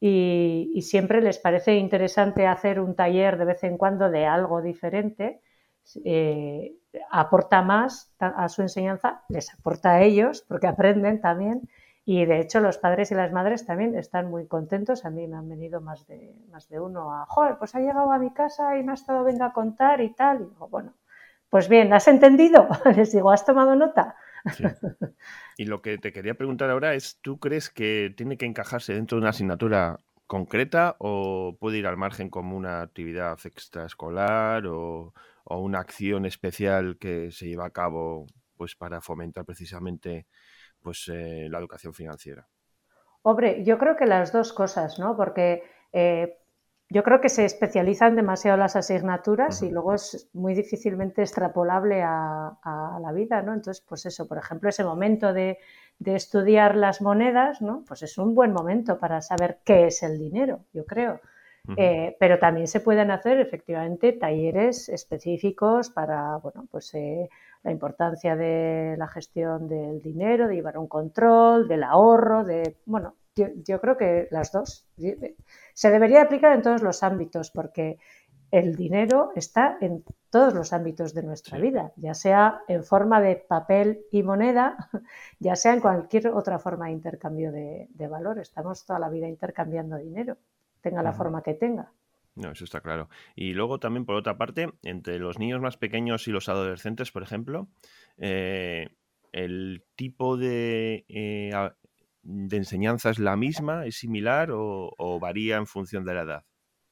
y, siempre les parece interesante hacer un taller de vez en cuando de algo diferente. Eh, aporta más a su enseñanza, les aporta a ellos porque aprenden también y de hecho los padres y las madres también están muy contentos. A mí me han venido más de, más de uno a, joder, pues ha llegado a mi casa y me ha estado venga a contar y tal. Y digo, bueno, pues bien, ¿has entendido? Les digo, ¿has tomado nota? Y lo que te quería preguntar ahora es, ¿tú crees que tiene que encajarse dentro de una asignatura concreta o puede ir al margen como una actividad extraescolar o, o una acción especial que se lleva a cabo pues para fomentar precisamente pues eh, la educación financiera? Hombre, yo creo que las dos cosas, ¿no? Porque eh, yo creo que se especializan demasiado las asignaturas y luego es muy difícilmente extrapolable a, la vida, ¿no? Entonces, pues eso, por ejemplo, ese momento de, estudiar las monedas, ¿no? Pues es un buen momento para saber qué es el dinero, yo creo. Eh, pero también se pueden hacer efectivamente talleres específicos para, bueno, pues la importancia de la gestión del dinero, de llevar un control, del ahorro, de, bueno, yo, creo que las dos. Se debería aplicar en todos los ámbitos porque el dinero está en todos los ámbitos de nuestra vida, ya sea en forma de papel y moneda, ya sea en cualquier otra forma de intercambio de, valor. Estamos toda la vida intercambiando dinero, tenga la forma que tenga. No, eso está claro. Y luego también, por otra parte, entre los niños más pequeños y los adolescentes, por ejemplo, eh, el tipo de, eh, de, enseñanza es la misma, es similar o, varía en función de la edad.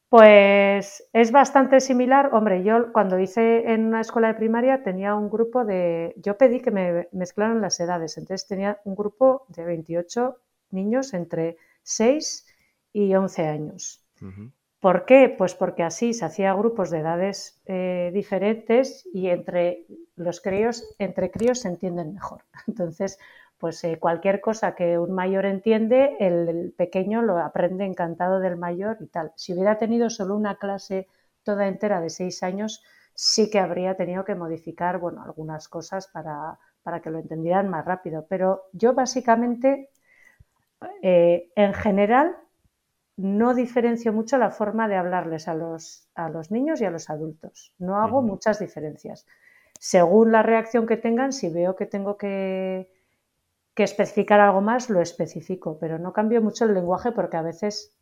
Pues es bastante similar. Hombre, yo cuando hice en una escuela de primaria tenía un grupo de... Yo pedí que me mezclaran las edades, entonces tenía un grupo de 28 niños entre 6 y 11 años. ¿Por qué? Pues porque así se hacía grupos de edades eh, diferentes y entre los críos, entre críos se entienden mejor. Entonces, pues eh, cualquier cosa que un mayor entiende, el, pequeño lo aprende encantado del mayor y tal. Si hubiera tenido solo una clase toda entera de seis años, sí que habría tenido que modificar, bueno, algunas cosas para, para que lo entendieran más rápido. Pero yo básicamente, eh, en general, no diferencio mucho la forma de hablarles a los, a los niños y a los adultos. No hago muchas diferencias. Según la reacción que tengan, si veo que tengo que, que, especificar algo más, lo especifico, pero no cambio mucho el lenguaje porque a veces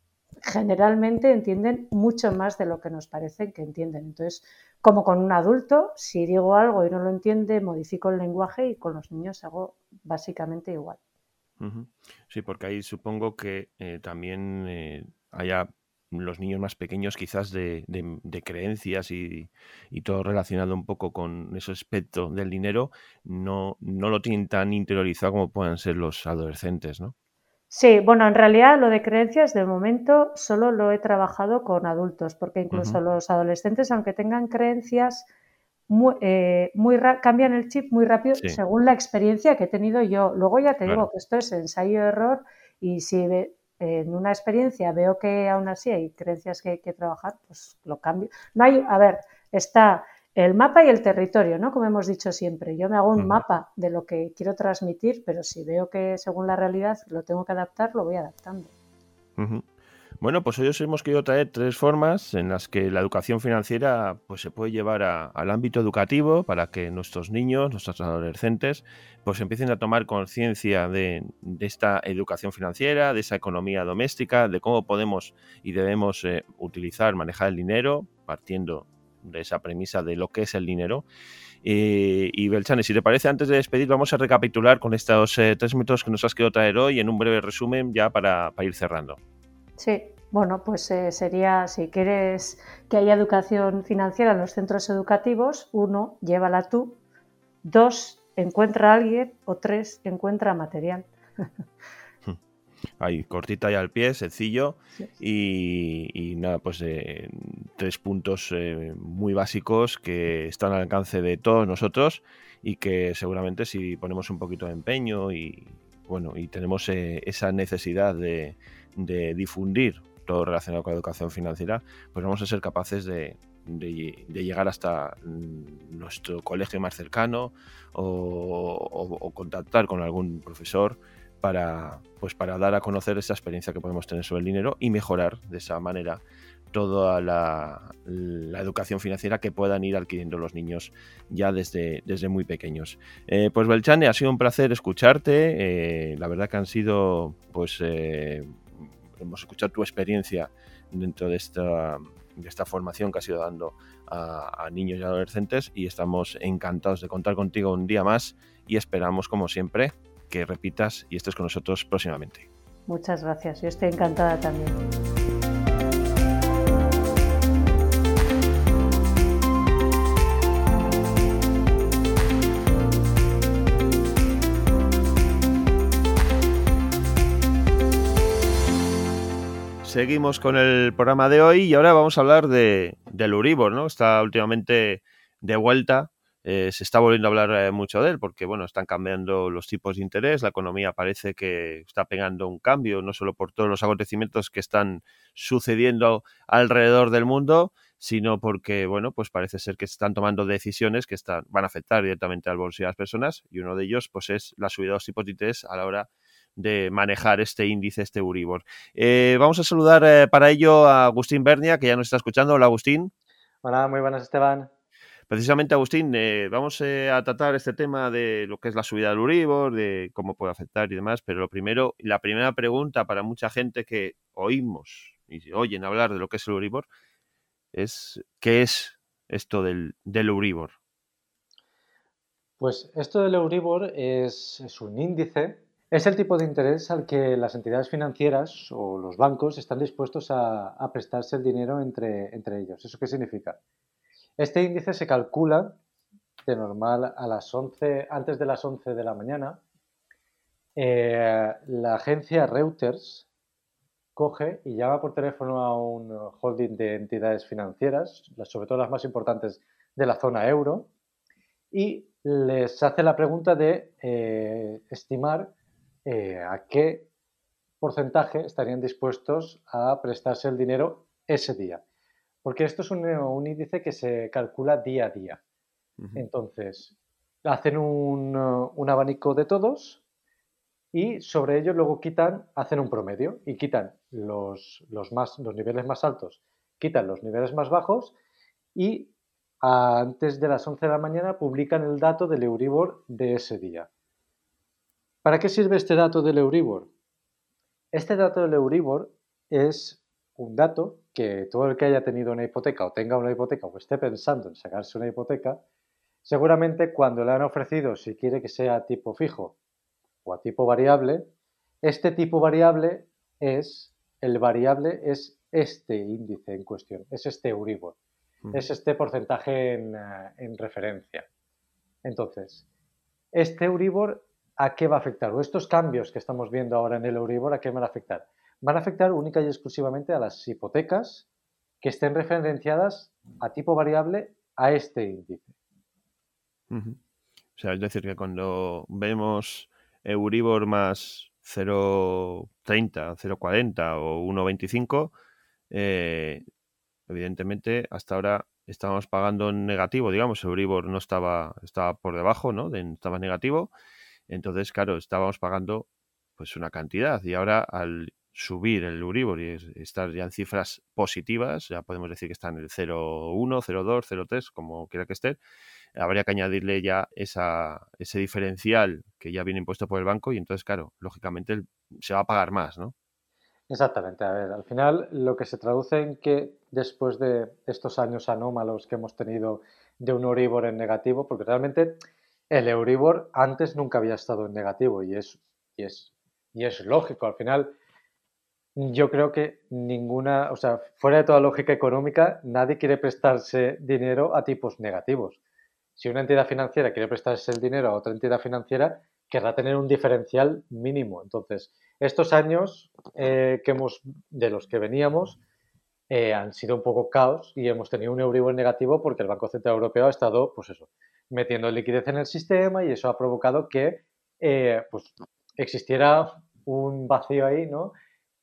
generalmente entienden mucho más de lo que nos parece que entienden. Entonces, como con un adulto, si digo algo y no lo entiende, modifico el lenguaje y con los niños hago básicamente igual. Sí, porque ahí supongo que eh, también eh, haya los niños más pequeños quizás de, creencias y, todo relacionado un poco con ese aspecto del dinero, no, no lo tienen tan interiorizado como puedan ser los adolescentes, ¿no? Sí, bueno, en realidad lo de creencias de momento solo lo he trabajado con adultos, porque incluso los adolescentes, aunque tengan creencias, muy, eh, cambian el chip muy rápido según la experiencia que he tenido yo. Luego ya te digo que esto es ensayo-error y si en una experiencia veo que aún así hay creencias que hay que trabajar, pues lo cambio. No hay, a ver, está el mapa y el territorio, ¿no? Como hemos dicho siempre. Yo me hago un mapa de lo que quiero transmitir, pero si veo que según la realidad lo tengo que adaptar, lo voy adaptando. Bueno, pues hoy os hemos querido traer tres formas en las que la educación financiera pues, se puede llevar al ámbito educativo para que nuestros niños, nuestros adolescentes, pues empiecen a tomar conciencia de, esta educación financiera, de esa economía doméstica, de cómo podemos y debemos eh, utilizar, manejar el dinero, partiendo de esa premisa de lo que es el dinero. y Belchane, si te parece, antes de despedir, vamos a recapitular con estos eh, tres métodos que nos has querido traer hoy en un breve resumen ya para ir cerrando. Sí, Bueno, pues eh, sería, si quieres que haya educación financiera en los centros educativos, uno, llévala tú, dos, encuentra a alguien o tres, encuentra material. Ahí, cortita y al pie, sencillo. Y, nada, pues eh, tres puntos eh, muy básicos que están al alcance de todos nosotros y que seguramente si ponemos un poquito de empeño y bueno, y tenemos esa necesidad de, de difundir todo relacionado con la educación financiera, pues vamos a ser capaces de, llegar hasta mm, nuestro colegio más cercano o, contactar con algún profesor para, pues para dar a conocer esa experiencia que podemos tener sobre el dinero y mejorar de esa manera toda la, educación financiera que puedan ir adquiriendo los niños ya desde, desde muy pequeños. Eh, pues Belchane, ha sido un placer escucharte. Eh, la verdad que han sido pues eh, hemos escuchado tu experiencia dentro de esta, de esta formación que has ido dando a, niños y adolescentes y estamos encantados de contar contigo un día más y esperamos, como siempre, que repitas y estés con nosotros próximamente. Muchas gracias, yo estoy encantada también. Seguimos con el programa de hoy y ahora vamos a hablar de, del Uribor, ¿no? Está últimamente de vuelta, eh, se está volviendo a hablar eh, mucho de él porque, bueno, están cambiando los tipos de interés, la economía parece que está pegando un cambio, no solo por todos los acontecimientos que están sucediendo alrededor del mundo, sino porque, bueno, pues parece ser que están tomando decisiones que están, van a afectar directamente al bolsillo de las personas y uno de ellos, pues, es la subida de los tipos de interés a la hora de manejar este índice, este Uribor. Eh, vamos a saludar eh, para ello a Agustín Bernia, que ya nos está escuchando. Hola, Agustín. Hola, muy buenas, Esteban. Precisamente, Agustín, eh, vamos a tratar este tema de lo que es la subida del Uribor, de cómo puede afectar y demás, pero lo primero, la primera pregunta para mucha gente que oímos y oyen hablar de lo que es el Uribor es ¿qué es esto del, del Uribor? Pues esto del Euribor es, es un índice es el tipo de interés al que las entidades financieras o los bancos están dispuestos a, prestarse el dinero entre, entre, ellos. ¿Eso qué significa? Este índice se calcula de normal a las 11, antes de las 11 de la mañana. Eh, la agencia Reuters coge y llama por teléfono a un holding de entidades financieras, sobre todo las más importantes de la zona euro, y les hace la pregunta de eh, estimar eh, a qué porcentaje estarían dispuestos a prestarse el dinero ese día. Porque esto es un, índice que se calcula día a día. Entonces, hacen un, abanico de todos y sobre ello luego quitan, hacen un promedio y quitan los, más, los niveles más altos, quitan los niveles más bajos y antes de las 11 de la mañana publican el dato del Euribor de ese día. ¿Para qué sirve este dato del Euribor? Este dato del Euribor es un dato que todo el que haya tenido una hipoteca o tenga una hipoteca o esté pensando en sacarse una hipoteca, seguramente cuando le han ofrecido si quiere que sea a tipo fijo o a tipo variable, este tipo variable es, el variable es este índice en cuestión, es este Euribor, es este porcentaje en, eh, en referencia. Entonces, este Euribor ¿a qué va a afectar? O estos cambios que estamos viendo ahora en el Euribor, ¿a qué van a afectar? Van a afectar única y exclusivamente a las hipotecas que estén referenciadas a tipo variable a este índice. O sea, es decir, que cuando vemos Euribor más 0,30, 0,40 o 1,25, eh, evidentemente hasta ahora estábamos pagando en negativo, digamos, Euribor no estaba, estaba por debajo, ¿no? estaba negativo entonces, claro, estábamos pagando pues una cantidad y ahora al subir el Uribor y estar ya en cifras positivas, ya podemos decir que está en el 0,1, 0,2, 0,3, como quiera que esté, habría que añadirle ya esa, ese diferencial que ya viene impuesto por el banco y entonces, claro, lógicamente se va a pagar más, ¿no? Exactamente, a ver, al final lo que se traduce en que después de estos años anómalos que hemos tenido de un Uribor en negativo, porque realmente el Euribor antes nunca había estado en negativo y es, lógico. Al final, yo creo que ninguna, o sea, fuera de toda lógica económica, nadie quiere prestarse dinero a tipos negativos. Si una entidad financiera quiere prestarse el dinero a otra entidad financiera, querrá tener un diferencial mínimo. Entonces, estos años eh, que hemos, de los que veníamos eh, han sido un poco caos y hemos tenido un Euribor negativo porque el Banco Central Europeo ha estado, pues eso, metiendo liquidez en el sistema y eso ha provocado que eh, pues, existiera un vacío ahí, ¿no?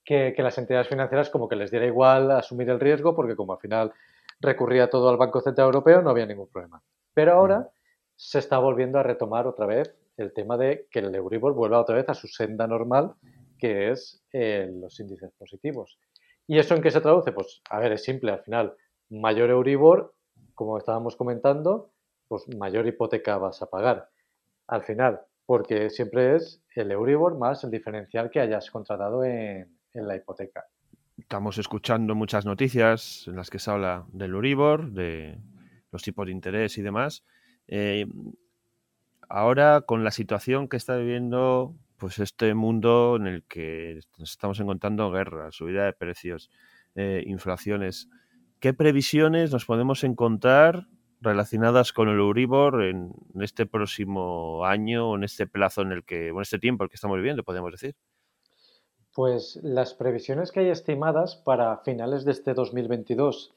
Que, que, las entidades financieras como que les diera igual asumir el riesgo porque como al final recurría todo al Banco Central Europeo no había ningún problema. Pero ahora se está volviendo a retomar otra vez el tema de que el Euribor vuelva otra vez a su senda normal, que es eh, los índices positivos. ¿Y eso en qué se traduce? Pues, a ver, es simple, al final, mayor Euribor, como estábamos comentando, pues mayor hipoteca vas a pagar. Al final, porque siempre es el Euribor más el diferencial que hayas contratado en, en la hipoteca. Estamos escuchando muchas noticias en las que se habla del Euribor, de los tipos de interés y demás. Eh, ahora, con la situación que está viviendo pues este mundo en el que nos estamos encontrando guerra, subida de precios, eh, inflaciones, ¿qué previsiones nos podemos encontrar relacionadas con el Euribor en, este próximo año o en este plazo en el que, en este tiempo en el que estamos viviendo, podemos decir? Pues las previsiones que hay estimadas para finales de este 2022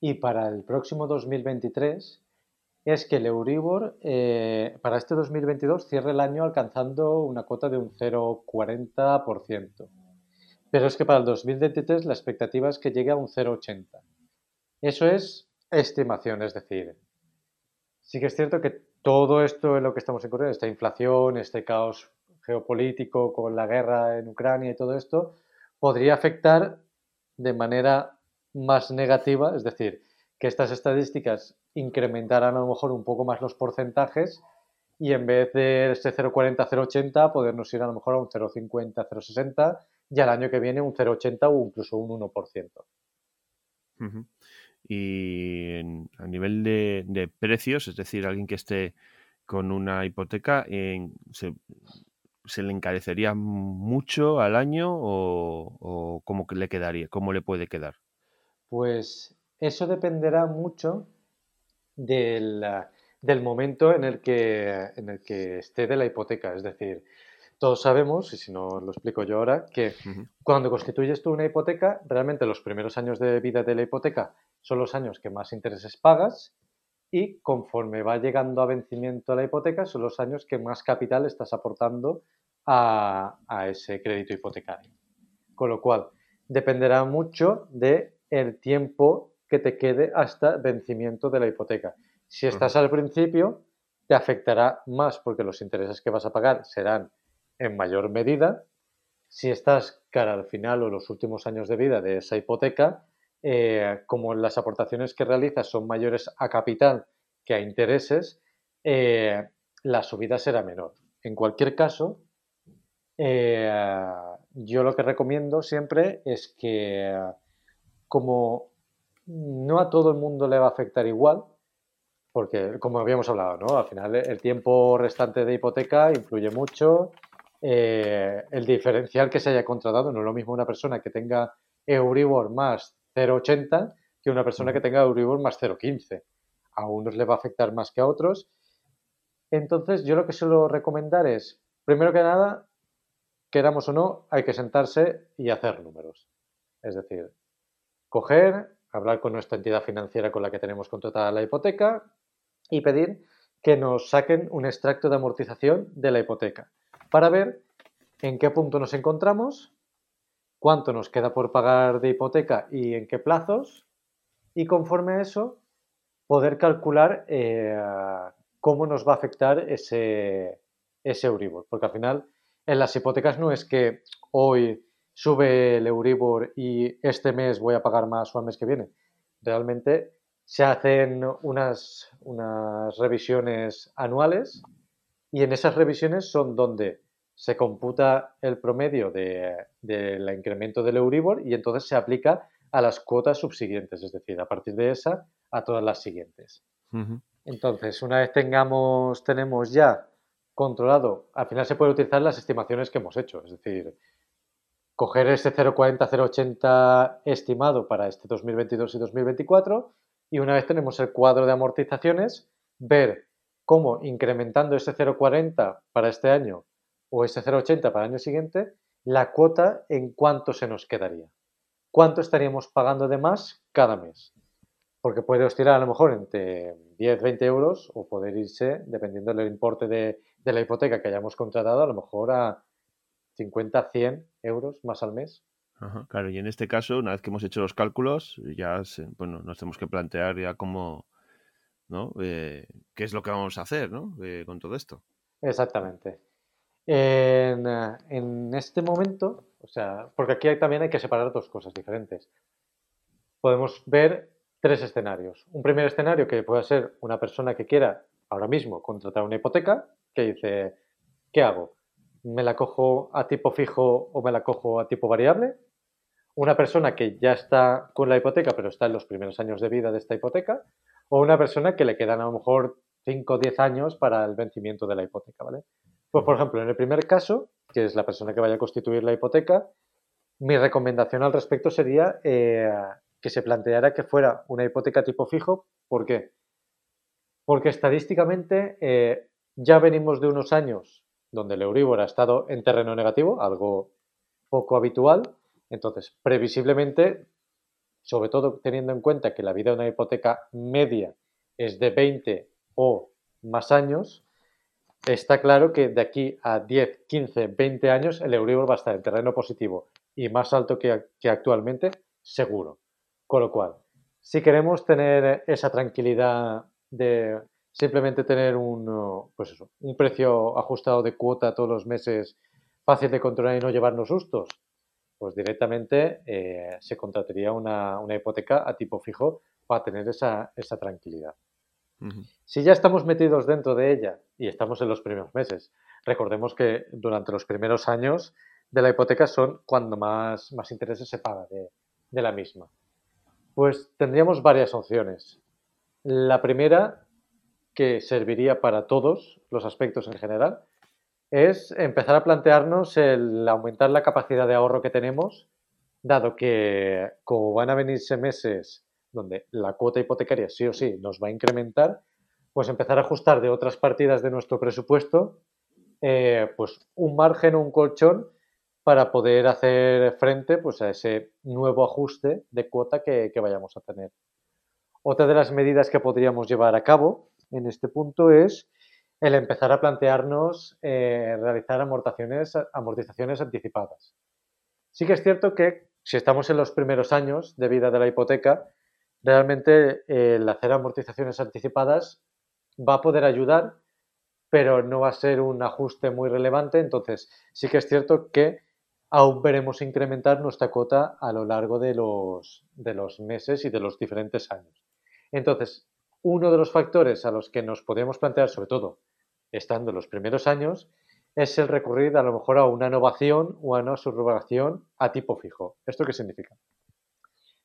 y para el próximo 2023 es que el Euribor eh, para este 2022 cierre el año alcanzando una cuota de un 0,40%. Pero es que para el 2023 la expectativa es que llegue a un 0,80%. Eso es estimación, es decir, sí que es cierto que todo esto en lo que estamos incurriendo, esta inflación, este caos geopolítico con la guerra en Ucrania y todo esto, podría afectar de manera más negativa, es decir, que estas estadísticas incrementaran a lo mejor un poco más los porcentajes y en vez de ese 0,40, 0,80, podernos ir a lo mejor a un 0,50, 0,60 y al año que viene un 0,80 o incluso un 1%. Y a nivel de, precios, es decir, alguien que esté con una hipoteca, se, le encarecería mucho al año o, o cómo le quedaría, cómo le puede quedar? Pues eso dependerá mucho del, del momento en el, que, en el que esté de la hipoteca. Es decir, todos sabemos, y si no lo explico yo ahora, que cuando constituyes tú una hipoteca, realmente los primeros años de vida de la hipoteca son los años que más intereses pagas y conforme va llegando a vencimiento la hipoteca son los años que más capital estás aportando a, a ese crédito hipotecario. Con lo cual, dependerá mucho del el tiempo que te quede hasta vencimiento de la hipoteca. Si estás al principio, te afectará más porque los intereses que vas a pagar serán en mayor medida. Si estás cara al final o los últimos años de vida de esa hipoteca, eh, como las aportaciones que realizas son mayores a capital que a intereses, eh, la subida será menor. En cualquier caso, eh, yo lo que recomiendo siempre es que como no a todo el mundo le va a afectar igual, porque como habíamos hablado, ¿no? Al final el tiempo restante de hipoteca influye mucho, el diferencial que se haya contratado, no es lo mismo una persona que tenga Euribor más 0,80 que una persona que tenga Euribor más 0,15. A unos le va a afectar más que a otros. Entonces, yo lo que suelo recomendar es, primero que nada, queramos o no, hay que sentarse y hacer números. Es decir, coger, hablar con nuestra entidad financiera con la que tenemos contratada la hipoteca y pedir que nos saquen un extracto de amortización de la hipoteca para ver en qué punto nos encontramos, cuánto nos queda por pagar de hipoteca y en qué plazos y conforme a eso poder calcular eh, cómo nos va a afectar ese, Euribor. Porque al final en las hipotecas no es que hoy sube el Euribor y este mes voy a pagar más o al mes que viene. Realmente se hacen unas, unas revisiones anuales y en esas revisiones son donde se computa el promedio del incremento del Euribor y entonces se aplica a las cuotas subsiguientes, es decir, a partir de esa a todas las siguientes. Entonces, una vez tengamos, tenemos ya controlado, al final se puede utilizar las estimaciones que hemos hecho, es decir, coger ese 0,40-0,80 estimado para este 2022 y 2024 y una vez tenemos el cuadro de amortizaciones, ver cómo incrementando ese 0,40 para este año o ese 0,80 para el año siguiente, la cuota en cuánto se nos quedaría. ¿Cuánto estaríamos pagando de más cada mes? Porque puede oscilar a lo mejor entre 10, 20 euros o poder irse, dependiendo del importe de, de la hipoteca que hayamos contratado, a lo mejor a 50, 100 euros más al mes. claro, y en este caso, una vez que hemos hecho los cálculos, ya bueno, nos tenemos que plantear ya cómo, ¿no? Eh, ¿Qué es lo que vamos a hacer, ¿no? Eh, con todo esto. Exactamente. En, en, este momento, o sea, porque aquí también hay que separar dos cosas diferentes. Podemos ver tres escenarios. Un primer escenario que puede ser una persona que quiera ahora mismo contratar una hipoteca, que dice, ¿qué hago? ¿Me la cojo a tipo fijo o me la cojo a tipo variable? Una persona que ya está con la hipoteca, pero está en los primeros años de vida de esta hipoteca, o una persona que le quedan a lo mejor 5 o 10 años para el vencimiento de la hipoteca, ¿vale? Pues, por ejemplo, en el primer caso, que es la persona que vaya a constituir la hipoteca, mi recomendación al respecto sería eh, que se planteara que fuera una hipoteca tipo fijo. ¿Por qué? Porque estadísticamente eh, ya venimos de unos años donde el Euribor ha estado en terreno negativo, algo poco habitual. Entonces, previsiblemente sobre todo teniendo en cuenta que la vida de una hipoteca media es de 20 o más años, está claro que de aquí a 10, 15, 20 años el Euribor va a estar en terreno positivo y más alto que, actualmente, seguro. Con lo cual, si queremos tener esa tranquilidad de simplemente tener un, pues un precio ajustado de cuota todos los meses fácil de controlar y no llevarnos sustos, pues directamente eh, se contrataría una, hipoteca a tipo fijo para tener esa, tranquilidad. Si ya estamos metidos dentro de ella y estamos en los primeros meses, recordemos que durante los primeros años de la hipoteca son cuando más, más intereses se paga de, de la misma. Pues tendríamos varias opciones. La primera, que serviría para todos los aspectos en general, es empezar a plantearnos el aumentar la capacidad de ahorro que tenemos, dado que como van a venirse meses donde la cuota hipotecaria sí o sí nos va a incrementar, pues empezar a ajustar de otras partidas de nuestro presupuesto eh, pues un margen un colchón para poder hacer frente pues, a ese nuevo ajuste de cuota que, vayamos a tener. Otra de las medidas que podríamos llevar a cabo en este punto es el empezar a plantearnos eh, realizar amortizaciones anticipadas. Sí que es cierto que si estamos en los primeros años de vida de la hipoteca, realmente eh, el hacer amortizaciones anticipadas va a poder ayudar, pero no va a ser un ajuste muy relevante. Entonces, sí que es cierto que aún veremos incrementar nuestra cuota a lo largo de los, de los meses y de los diferentes años. Entonces, uno de los factores a los que nos podemos plantear, sobre todo estando en los primeros años, es el recurrir a lo mejor a una innovación o a una subrogación a tipo fijo. ¿Esto qué significa?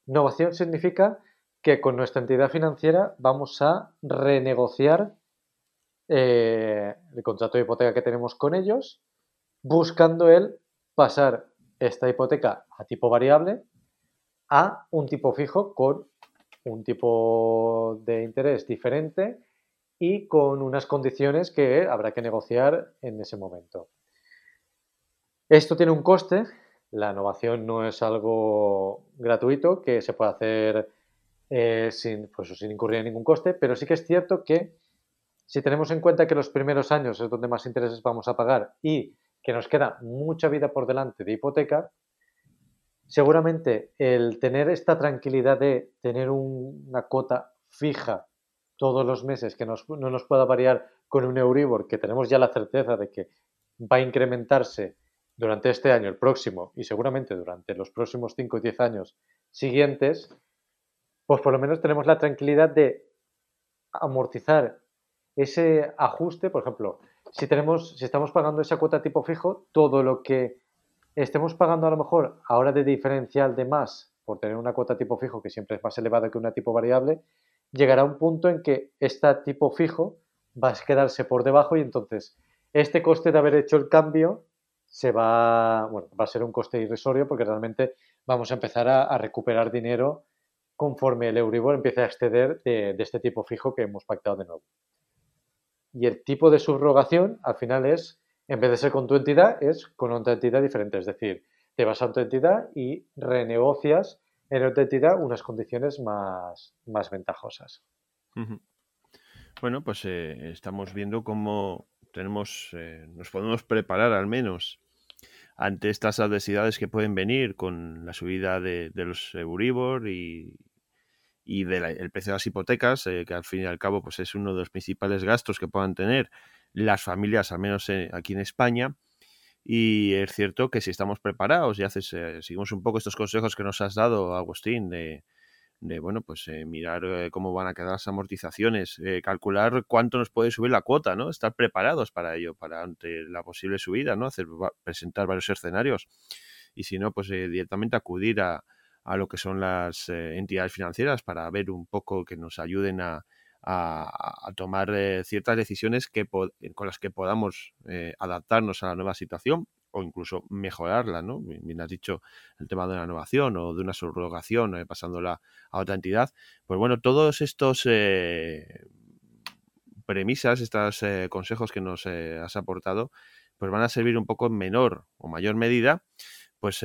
Innovación significa que con nuestra entidad financiera vamos a renegociar eh, el contrato de hipoteca que tenemos con ellos, buscando el pasar esta hipoteca a tipo variable a un tipo fijo con un tipo de interés diferente y con unas condiciones que habrá que negociar en ese momento. Esto tiene un coste, la innovación no es algo gratuito que se puede hacer eh, sin, pues, sin incurrir en ningún coste, pero sí que es cierto que si tenemos en cuenta que los primeros años es donde más intereses vamos a pagar y que nos queda mucha vida por delante de hipoteca, seguramente el tener esta tranquilidad de tener una cuota fija todos los meses, que no nos pueda variar con un Euribor, que tenemos ya la certeza de que va a incrementarse durante este año, el próximo y seguramente durante los próximos 5 o 10 años siguientes, pues por lo menos tenemos la tranquilidad de amortizar ese ajuste, por ejemplo, si tenemos si estamos pagando esa cuota tipo fijo, todo lo que estemos pagando a lo mejor ahora de diferencial de más por tener una cuota tipo fijo que siempre es más elevada que una tipo variable, llegará un punto en que este tipo fijo va a quedarse por debajo y entonces este coste de haber hecho el cambio se va, bueno, va a ser un coste irrisorio porque realmente vamos a empezar a, recuperar dinero conforme el Euribor empiece a exceder de, este tipo fijo que hemos pactado de nuevo. Y el tipo de subrogación al final es, en vez de ser con tu entidad, es con otra entidad diferente. Es decir, te vas a otra entidad y renegocias en otra entidad unas condiciones más, más ventajosas. Bueno, pues eh, estamos viendo cómo tenemos, eh, nos podemos preparar al menos ante estas adversidades que pueden venir con la subida de, los Euribor y, y del precio de las hipotecas, eh, que al fin y al cabo pues es uno de los principales gastos que puedan tener las familias, al menos aquí en España. Y es cierto que si estamos preparados y haces, seguimos un poco estos consejos que nos has dado, Agustín, de, de bueno, pues eh, mirar eh, cómo van a quedar las amortizaciones, eh, calcular cuánto nos puede subir la cuota, ¿no? Estar preparados para ello, para ante la posible subida, ¿no? Hacer, presentar varios escenarios y si no, pues directamente acudir a, a, lo que son las entidades financieras para ver un poco que nos ayuden a, a, tomar ciertas decisiones que con las que podamos adaptarnos a la nueva situación o incluso mejorarla, ¿no? Bien has dicho el tema de una innovación o de una subrogación, eh, pasándola a otra entidad. Pues bueno, todos estos eh, premisas, estos eh, consejos que nos has aportado, pues van a servir un poco en menor o mayor medida, pues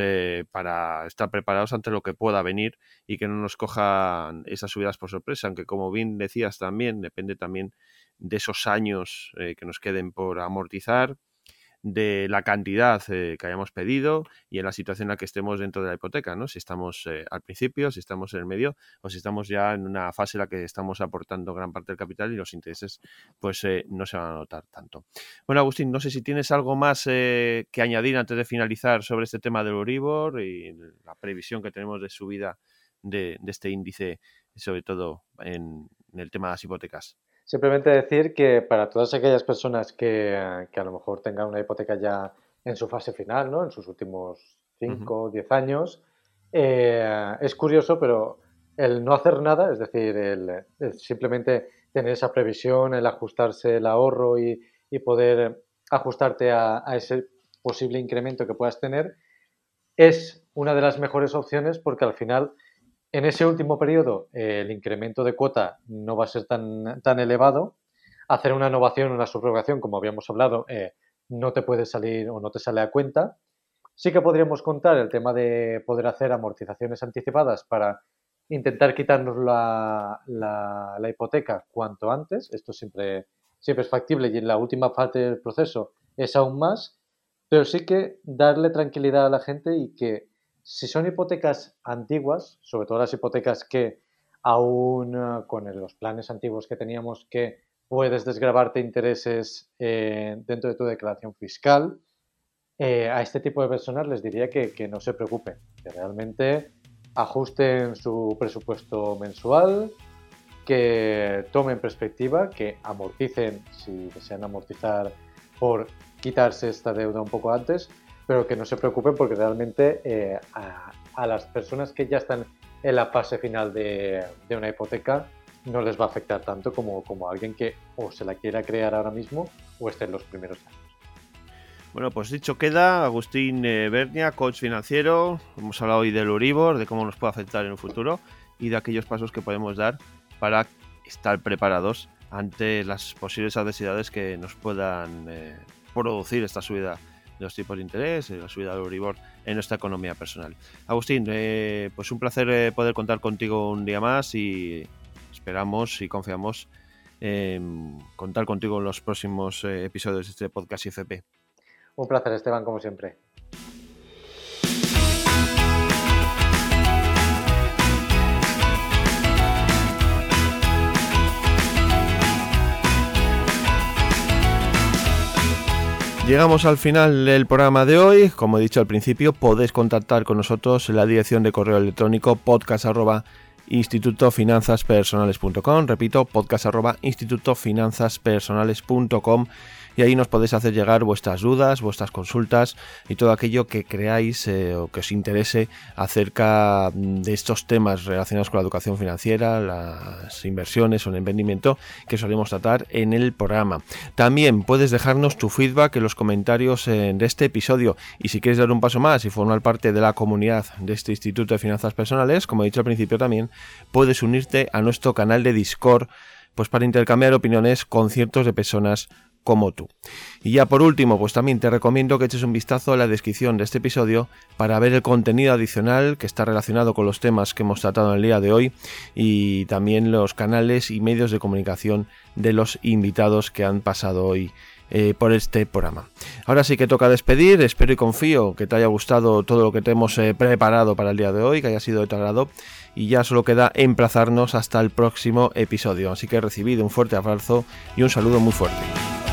para estar preparados ante lo que pueda venir y que no nos cojan esas subidas por sorpresa, aunque como bien decías también, depende también de esos años que nos queden por amortizar, de la cantidad eh, que hayamos pedido y en la situación en la que estemos dentro de la hipoteca, ¿no? Si estamos eh, al principio, si estamos en el medio o si estamos ya en una fase en la que estamos aportando gran parte del capital y los intereses pues eh, no se van a notar tanto. Bueno, Agustín, no sé si tienes algo más que añadir antes de finalizar sobre este tema del Euribor y la previsión que tenemos de subida de, de este índice, sobre todo en el tema de las hipotecas. Simplemente decir que para todas aquellas personas que, a lo mejor tengan una hipoteca ya en su fase final, ¿no? en sus últimos 5 o 10 años, eh, es curioso, pero el no hacer nada, es decir, el, simplemente tener esa previsión, el ajustarse el ahorro y, poder ajustarte a, ese posible incremento que puedas tener, es una de las mejores opciones porque al final en ese último periodo eh, el incremento de cuota no va a ser tan, tan elevado. Hacer una innovación, una subrogación, como habíamos hablado, eh, no te puede salir o no te sale a cuenta. Sí que podríamos contar el tema de poder hacer amortizaciones anticipadas para intentar quitarnos la, la, hipoteca cuanto antes. Esto siempre, siempre es factible y en la última parte del proceso es aún más. Pero sí que darle tranquilidad a la gente y que si son hipotecas antiguas, sobre todo las hipotecas que aún eh, con los planes antiguos que teníamos que puedes desgrabarte intereses eh, dentro de tu declaración fiscal, eh, a este tipo de personas les diría que, que, no se preocupen, que realmente ajusten su presupuesto mensual, que tomen perspectiva, que amorticen si desean amortizar por quitarse esta deuda un poco antes pero que no se preocupen porque realmente eh, a, las personas que ya están en la fase final de, una hipoteca no les va a afectar tanto como, como alguien que o se la quiera crear ahora mismo o esté en los primeros años. Bueno, pues dicho queda, Agustín eh, Bernia, coach financiero. Hemos hablado hoy del Uribor, de cómo nos puede afectar en un futuro y de aquellos pasos que podemos dar para estar preparados ante las posibles adversidades que nos puedan eh, producir esta subida los tipos de interés, la subida del Euribor en nuestra economía personal. Agustín, eh, pues un placer eh, poder contar contigo un día más y esperamos y confiamos en contar contigo en los próximos eh, episodios de este podcast IFP. Un placer, Esteban, como siempre. Llegamos al final del programa de hoy. Como he dicho al principio, podéis contactar con nosotros en la dirección de correo electrónico podcast institutofinanzaspersonales.com. Repito, podcast institutofinanzaspersonales.com y ahí nos podéis hacer llegar vuestras dudas, vuestras consultas y todo aquello que creáis eh, o que os interese acerca de estos temas relacionados con la educación financiera, las inversiones o el emprendimiento que solemos tratar en el programa. También puedes dejarnos tu feedback en los comentarios eh, de este episodio y si quieres dar un paso más y formar parte de la comunidad de este Instituto de Finanzas Personales, como he dicho al principio también, puedes unirte a nuestro canal de Discord pues para intercambiar opiniones con ciertos de personas como tú. Y ya por último, pues también te recomiendo que eches un vistazo a la descripción de este episodio para ver el contenido adicional que está relacionado con los temas que hemos tratado en el día de hoy y también los canales y medios de comunicación de los invitados que han pasado hoy eh, por este programa. Ahora sí que toca despedir, espero y confío que te haya gustado todo lo que te hemos eh, preparado para el día de hoy, que haya sido de tu agrado y ya solo queda emplazarnos hasta el próximo episodio. Así que recibido un fuerte abrazo y un saludo muy fuerte.